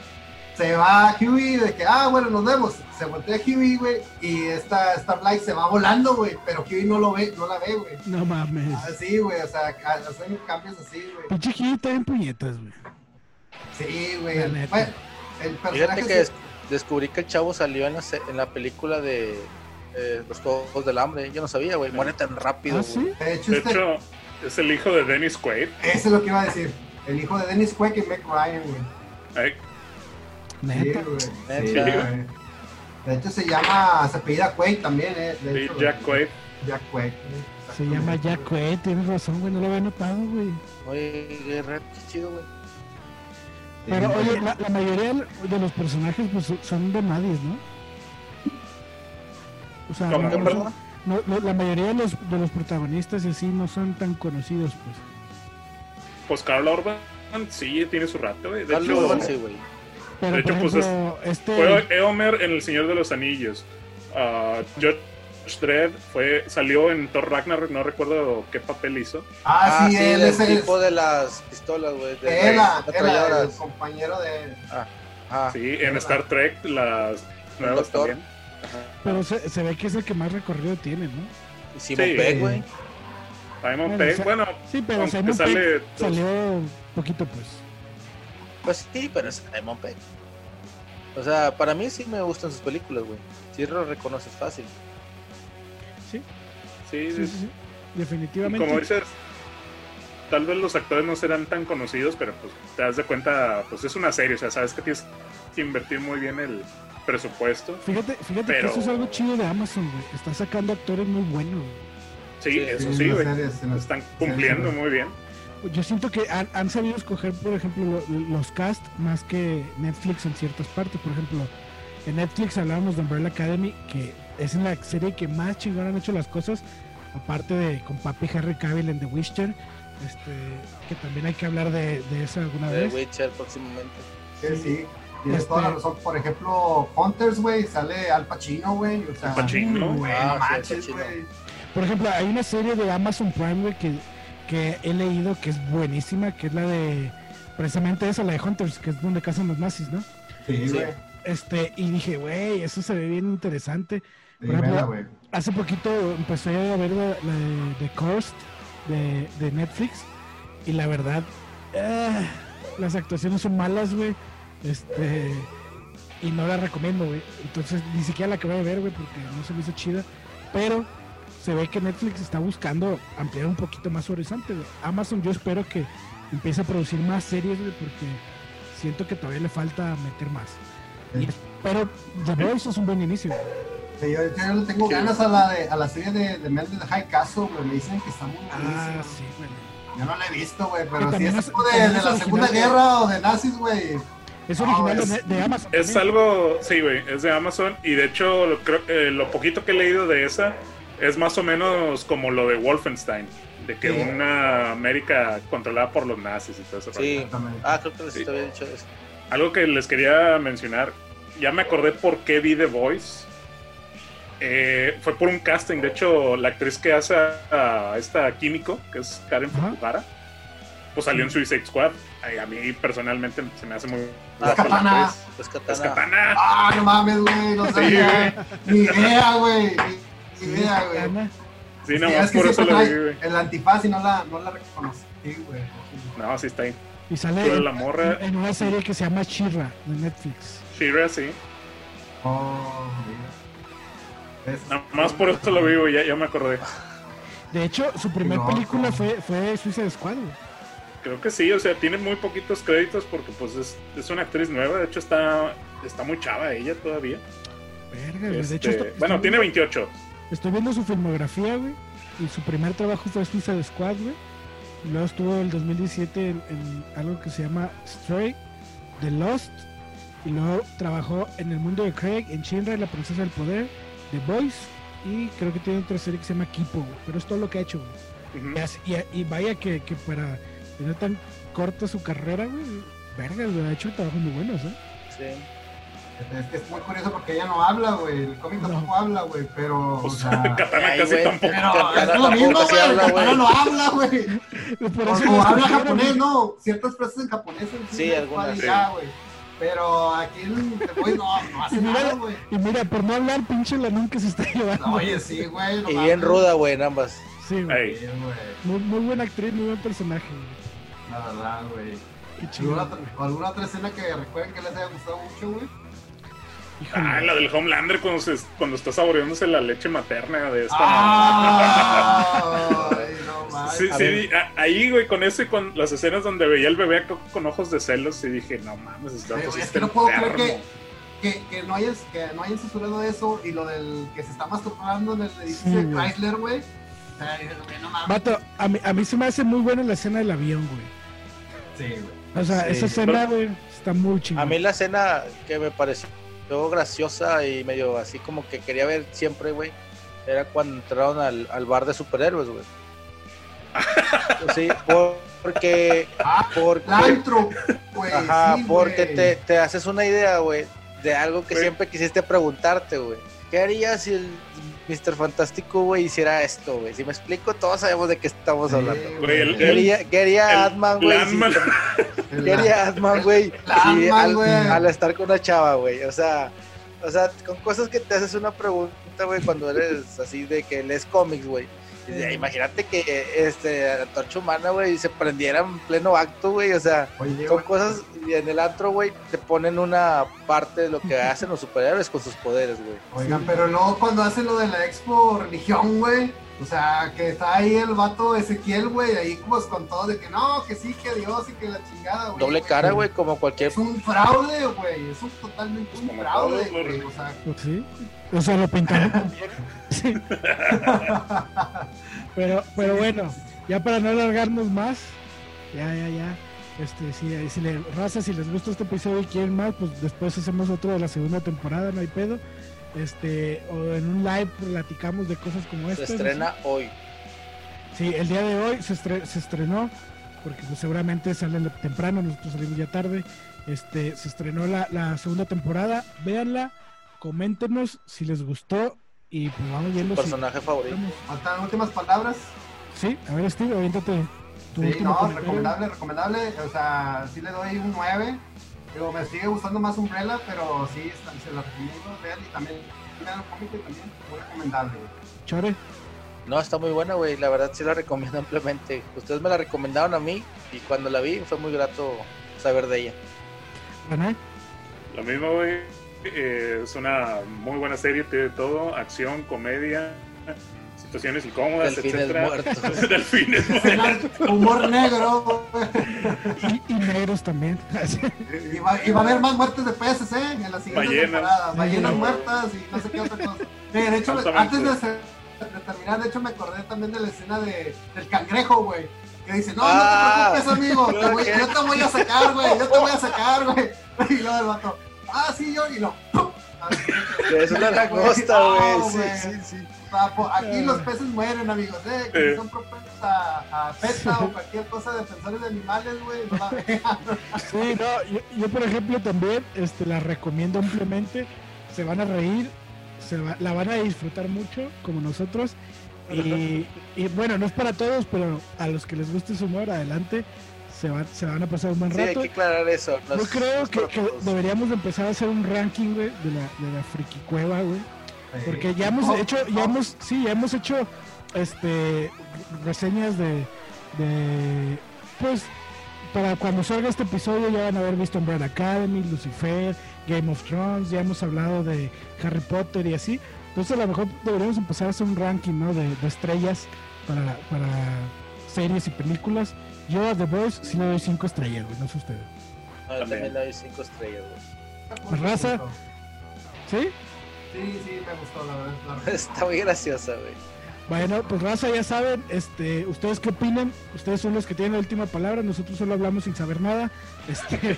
se va Huey de que, ah, bueno, nos vemos. Se voltea Huey, güey, y esta Starlight se va volando, güey, pero Huey no lo ve, no la ve, güey. No mames. Así, güey, o sea, ha- hacen cambios así, güey. Pinche Hugh está en puñetas, güey. Sí, güey. La el- neta. bueno, el Fíjate personaje que sí- descubrí que el chavo salió en la, en la película de eh, Los Juegos del Hambre. Yo no sabía, güey. Muere tan rápido, ¿Ah, güey. sí? de hecho, De este, hecho, es el hijo de Dennis Quaid. eso es lo que iba a decir. El hijo de Dennis Quaid y Meg Ryan, güey. Ay, Sí, Neta. güey. Sí, Neta. güey. De hecho se llama, se apellida Quaid también, eh. De sí, hecho, Jack Quaid. Jack Quaid. Se llama Jack Quaid, tienes razón, güey, no lo había notado, güey. Oye, qué chido, güey. Pero oye, la, la mayoría de los personajes pues, son de nadie, ¿no? O sea, ¿Cómo? no- ¿Qué, no perdón? son- no- no, la mayoría de los, de los protagonistas y así no son tan conocidos, pues. Pues Carl Orban, sí, tiene su rato, güey. De hecho, Urban, sí, güey. Pero De hecho, por pues, ejemplo, este... fue Eomer en El Señor de los Anillos. Ah, George Dredd fue, salió en Thor Ragnarok, no recuerdo qué papel hizo. Ah, sí, él el es el, tipo de las pistolas, güey. las era el compañero de Ah, Sí, en Star Trek, las nuevas también. Pero se, se ve que es el que más recorrido tiene, ¿no? y Simon Sí. Pegg, güey. Simon Bueno, bueno, Sí, pero sale salió poquito, pues. Pues sí, pero es Simon Pegg. O sea, para mí sí me gustan sus películas, güey. Sí lo reconoces fácil. Sí, sí, sí, sí, sí. Definitivamente. como dices, tal vez los actores no serán tan conocidos, pero pues te das de cuenta, pues es una serie, o sea, sabes que tienes que invertir muy bien el presupuesto. Fíjate, fíjate Pero- que eso es algo chido de Amazon, güey. Está sacando actores muy buenos. güey. Sí, Sí, eso sí, güey. Están cumpliendo muy bien. Yo siento que han, han sabido escoger, por ejemplo, lo- los cast más que Netflix en ciertas partes. Por ejemplo, en Netflix hablábamos de Umbrella Academy, que es la serie que más chingón han hecho las cosas, aparte de con Papi Harry Cavill en The Witcher, este, que también hay que hablar de, de eso alguna De vez. Witcher próximamente. Sí, sí. Tienes Este- toda la razón. Por ejemplo, Hunters, güey, sale Al Pacino, güey. O sea, Al Pacino. güey, Ah, no manches, güey. Por ejemplo, hay una serie de Amazon Prime, güey, que, que he leído que es buenísima, que es la de precisamente esa, la de Hunters, que es donde cazan los nazis, ¿no? Sí, Sí. güey. Este, y dije, güey, eso se ve bien interesante. Sí, Por ejemplo, vela, güey. Hace poquito empecé a ver la, la de The Cursed de, de Netflix y la verdad, eh, las actuaciones son malas, güey. Este, y no la recomiendo, güey. Entonces ni siquiera la acabé de ver, güey, porque no se me hizo chida. Pero se ve que Netflix está buscando ampliar un poquito más su horizonte. Amazon yo espero que empiece a producir más series, güey, porque siento que todavía le falta meter más. Y Sí. pero The Voice es un buen inicio. Sí, yo, tengo Sí. ganas a la, de, a la serie de, de Mel de High Castle, güey. Me dicen que está muy Ah, buenísima. sí, güey. Yo no la he visto, güey, pero si es es- como de, de es la original Segunda de- Guerra o de nazis, güey. Es No, original es- de, de Amazon. Es también. algo, sí, güey, es de Amazon y de hecho lo, creo, eh, lo poquito que he leído de esa es más o menos como lo de Wolfenstein, de que Sí. una América controlada por los nazis y todo eso. Sí. Ah, creo que les Sí. había dicho eso. Algo que les quería mencionar, ya me acordé por qué vi The Voice. Eh, fue por un casting, de hecho la actriz que hace a, a esta químico, que es Karen. Fukuhara, pues salió en Suicide Squad. Ay, a mí personalmente se me hace muy Ah, Katana. Es Es Katana. Katana. Ah, no mames, güey. No Sí, sabía. Ni idea, güey. Sí, idea, güey. Ana. Sí, Sí, nada es más que por eso trae vi, güey. El antifaz y no la, no la reconocí, güey. No, sí está ahí. Y sale Pero en, la morra, en una serie que se llama Shira de Netflix. Shira, sí. Oh. Es- Nada más por eso lo vi, güey, ya, ya me acordé. De hecho, su primer No, película no. fue, fue Suicide Squad. güey. Creo que sí, o sea, tiene muy poquitos créditos porque pues es, es una actriz nueva, de hecho está, está muy chava ella todavía. Verga, güey. Este, De hecho, estoy bueno, tiene viendo- 28. Estoy viendo su filmografía, güey. Y su primer trabajo fue Suicide Squad, güey. Y luego estuvo el 2017 en, en algo que se llama Stray, The Lost. Y luego trabajó en El Mundo de Craig, en Shinra la Princesa del Poder, The Boys. Y creo que tiene otra serie que se llama Kipo, güey. Pero es todo lo que ha hecho, güey. Y, así- y- y vaya que, que para tener tan corta su carrera, güey, vergas, güey. Ha hecho trabajos muy buenos, ¿eh? Sí. Es que es muy curioso porque ella no habla, güey. El cómic No. tampoco habla, güey. Pero, o sea. Katana Ay, casi güey. tampoco. Pero Katana es lo mismo, güey. habla, Katana güey. no habla, güey. O, o habla japonés, güey. no. Ciertas frases en japonés. en Sí, algunas, sí. ya, güey. Pero aquí el Boys no, no hace Y mira- nada, güey. Y mira, por no hablar, pinche la nunca se está llevando. No, Oye, sí, güey. no Y bien ruda, güey, en ambas. Sí, güey. Sí, güey. Muy, muy buena actriz, muy buen personaje, güey. La verdad, güey. Qué chido. ¿Alguna, otra- o alguna otra escena que recuerden que les haya gustado mucho, güey? Híjole. Ah, la del Homelander cuando, se, cuando está saboreándose la leche materna de esta. ¡Ah! Ay, no mames. Sí, A sí, ver. ahí, güey, con ese, con las escenas donde veía al bebé con, con ojos de celos, y dije, no mames, este dato sí es está que no puedo creer que, que, que no hayan, que no hayan censurado eso y lo del que se está masturbando en el edificio Sí, de. Chrysler, güey. O sea, no mames. Vato, a mí, a mí se me hace muy buena la escena del avión, güey. Sí, güey. O sea, Sí. esa escena, güey, está muy chingona. A mí la escena que me pareció graciosa y medio así como que quería ver siempre, güey, era cuando entraron al, al bar de superhéroes, güey. Sí, por- porque, Ah, porque, güey. ajá, sí, porque te, te haces una idea, güey, de algo que siempre quisiste preguntarte, güey. ¿Qué harías si el Mr. Fantástico, güey, hiciera esto, güey? Si me explico, todos sabemos de qué estamos hablando. Güey, el- ¿Qué haría, qué haría el Ant-Man, güey? Ant-Man, al, güey. al estar con una chava, güey. O sea, o sea, con cosas que te haces una pregunta, güey, cuando eres así de que lees cómics, güey. Imagínate que este la antorcha humana, güey, se prendiera en pleno acto, güey. O sea, Oye, son cosas y en el antro, güey, te ponen una parte de lo que hacen los superhéroes con sus poderes, güey. Oigan, pero luego cuando hacen lo de la expo religión, güey. O sea, que está ahí el vato Ezequiel, güey, ahí como con todo de que no, que sí, que Dios y que la chingada, güey. Doble cara, güey, como cualquier Es un fraude, güey. Es un totalmente un Como fraude, güey. O sea, Pues sí. O sea, lo pintaron con. Sí. Pero, pero bueno, ya para no alargarnos más, ya, ya, ya. Este, si, si le, raza, si les gusta este episodio y quieren más, pues después hacemos otro de la segunda temporada, no hay pedo. Este, o en un live platicamos de cosas como se esta. estrena hoy. Sí, el día de hoy se, estre- se estrenó, porque pues, seguramente sale temprano, nosotros salimos ya tarde. Este, se estrenó la, la segunda temporada, véanla, coméntenos si les gustó y pues vamos viendo si Personaje favorito. vamos. faltan últimas palabras. Sí, a ver Steve, aviéntate tu Sí, no, recomendable, recomendable. O sea, sí le doy un 9. Digo, me sigue gustando más Umbrella, pero sí, está- se lo recomiendo. Vean, y también vean cómic y también, muy recomendable. Chore, No, está muy buena, güey. La verdad sí la recomiendo ampliamente. Ustedes me la recomendaron a mí y cuando la vi fue muy grato saber de ella. René, Lo mismo, güey. eh, es una muy buena serie, tiene todo: acción, comedia, situaciones incómodas, Delfines etcétera. muertos. Delfines muertos. Escena- Humor negro. y, y negros también. Y va, y va a haber más muertes de peces, ¿eh? En la siguiente Ballenas. temporada. Ballenas Sí. muertas y no sé qué otra cosa. De hecho, antes de, ser- de terminar, de hecho, me acordé también de la escena de, del cangrejo, güey. Que dice, no, Ah, no te preocupes, amigo. te voy- yo te voy a sacar, güey. Yo te voy a sacar, güey. Y luego el vato, ah, sí, yo, y lo. ¡pum! Es una langosta, No, güey. Sí, sí, sí. Aquí los peces mueren, amigos, ¿eh? Que son propensos a, a PETA o cualquier cosa de defensores de animales, güey. No la. Sí, no, yo, yo, por ejemplo también este, la recomiendo ampliamente. Se van a reír, se va- la van a disfrutar mucho, como nosotros. Y, y bueno, no es para todos, pero a los que les guste su humor, adelante. Se, van se van a pasar un buen Sí, hay rato. que aclarar eso. no Yo creo que, deberíamos de empezar a hacer un ranking, güey, de la, de la friki cueva, güey. Porque ya hemos Oh, hecho, ya oh. hemos, sí, ya hemos hecho este reseñas de, de pues para cuando salga este episodio ya van a haber visto Umbrella Academy, Lucifer, Game of Thrones, ya hemos hablado de Harry Potter y así. Entonces a lo mejor deberíamos empezar a hacer un ranking ¿no? de, de estrellas para, para series y películas. Yo a The Voice sí le doy 5 estrellas, güey, no sé ustedes. No, yo También. también le doy cinco estrellas, güey. Raza. ¿Sí? Sí, sí, me gustó, la verdad. la verdad. Está muy graciosa, güey. Bueno, pues raza, ya saben, este, ¿ustedes qué opinan? Ustedes son los que tienen la última palabra, nosotros solo hablamos sin saber nada. Este,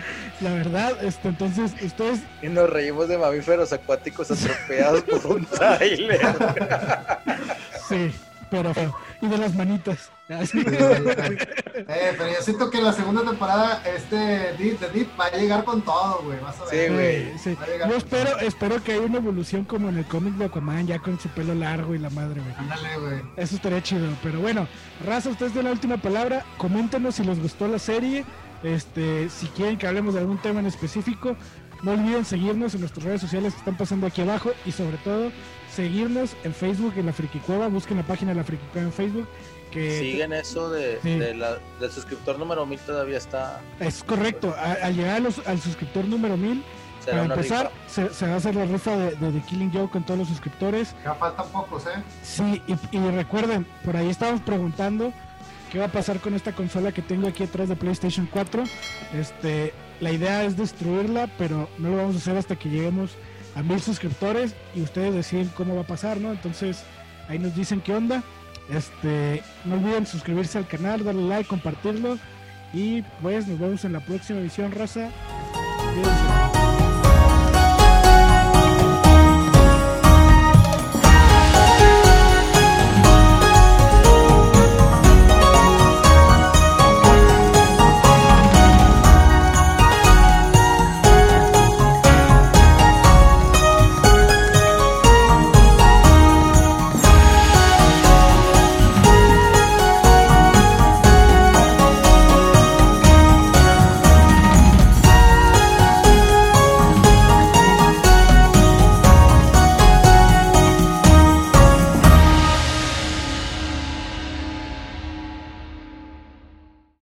la verdad, este, entonces, ustedes, Y nos reímos de mamíferos acuáticos atropellados por un trailer. sí, pero y de las manitas. eh, pero yo siento que la segunda temporada este Deep, de Deep va a llegar con todo, güey. Vas a ver. Sí, güey. Sí, Yo espero, espero que haya una evolución como en el cómic de Aquaman, ya con su pelo largo y la madre, güey. Ándale, güey. Eso estaría chido. Pero bueno, Raza, ustedes de la última palabra. Coméntenos si les gustó la serie. Este, si quieren que hablemos de algún tema en específico. No olviden seguirnos en nuestras redes sociales que están pasando aquí abajo y sobre todo seguirnos en Facebook en la Friki Cueva. Busquen la página de la Friki Cueva en Facebook. Que Siguen eso de, Sí. de la- del suscriptor número 1000 todavía está. es correcto. Al llegar a los- al suscriptor número 1000, Será para empezar, se, se va a hacer la rifa de, de The Killing Joke con todos los suscriptores. Ya faltan pocos, ¿eh? Sí, y, y recuerden, por ahí estábamos preguntando qué va a pasar con esta consola que tengo aquí atrás de PlayStation 4. Este, la idea es destruirla, pero no lo vamos a hacer hasta que lleguemos a mil suscriptores y ustedes deciden cómo va a pasar, ¿no? Entonces, ahí nos dicen qué onda. Este, no olviden suscribirse al canal, darle like, compartirlo y pues nos vemos en la próxima edición. Cuídense.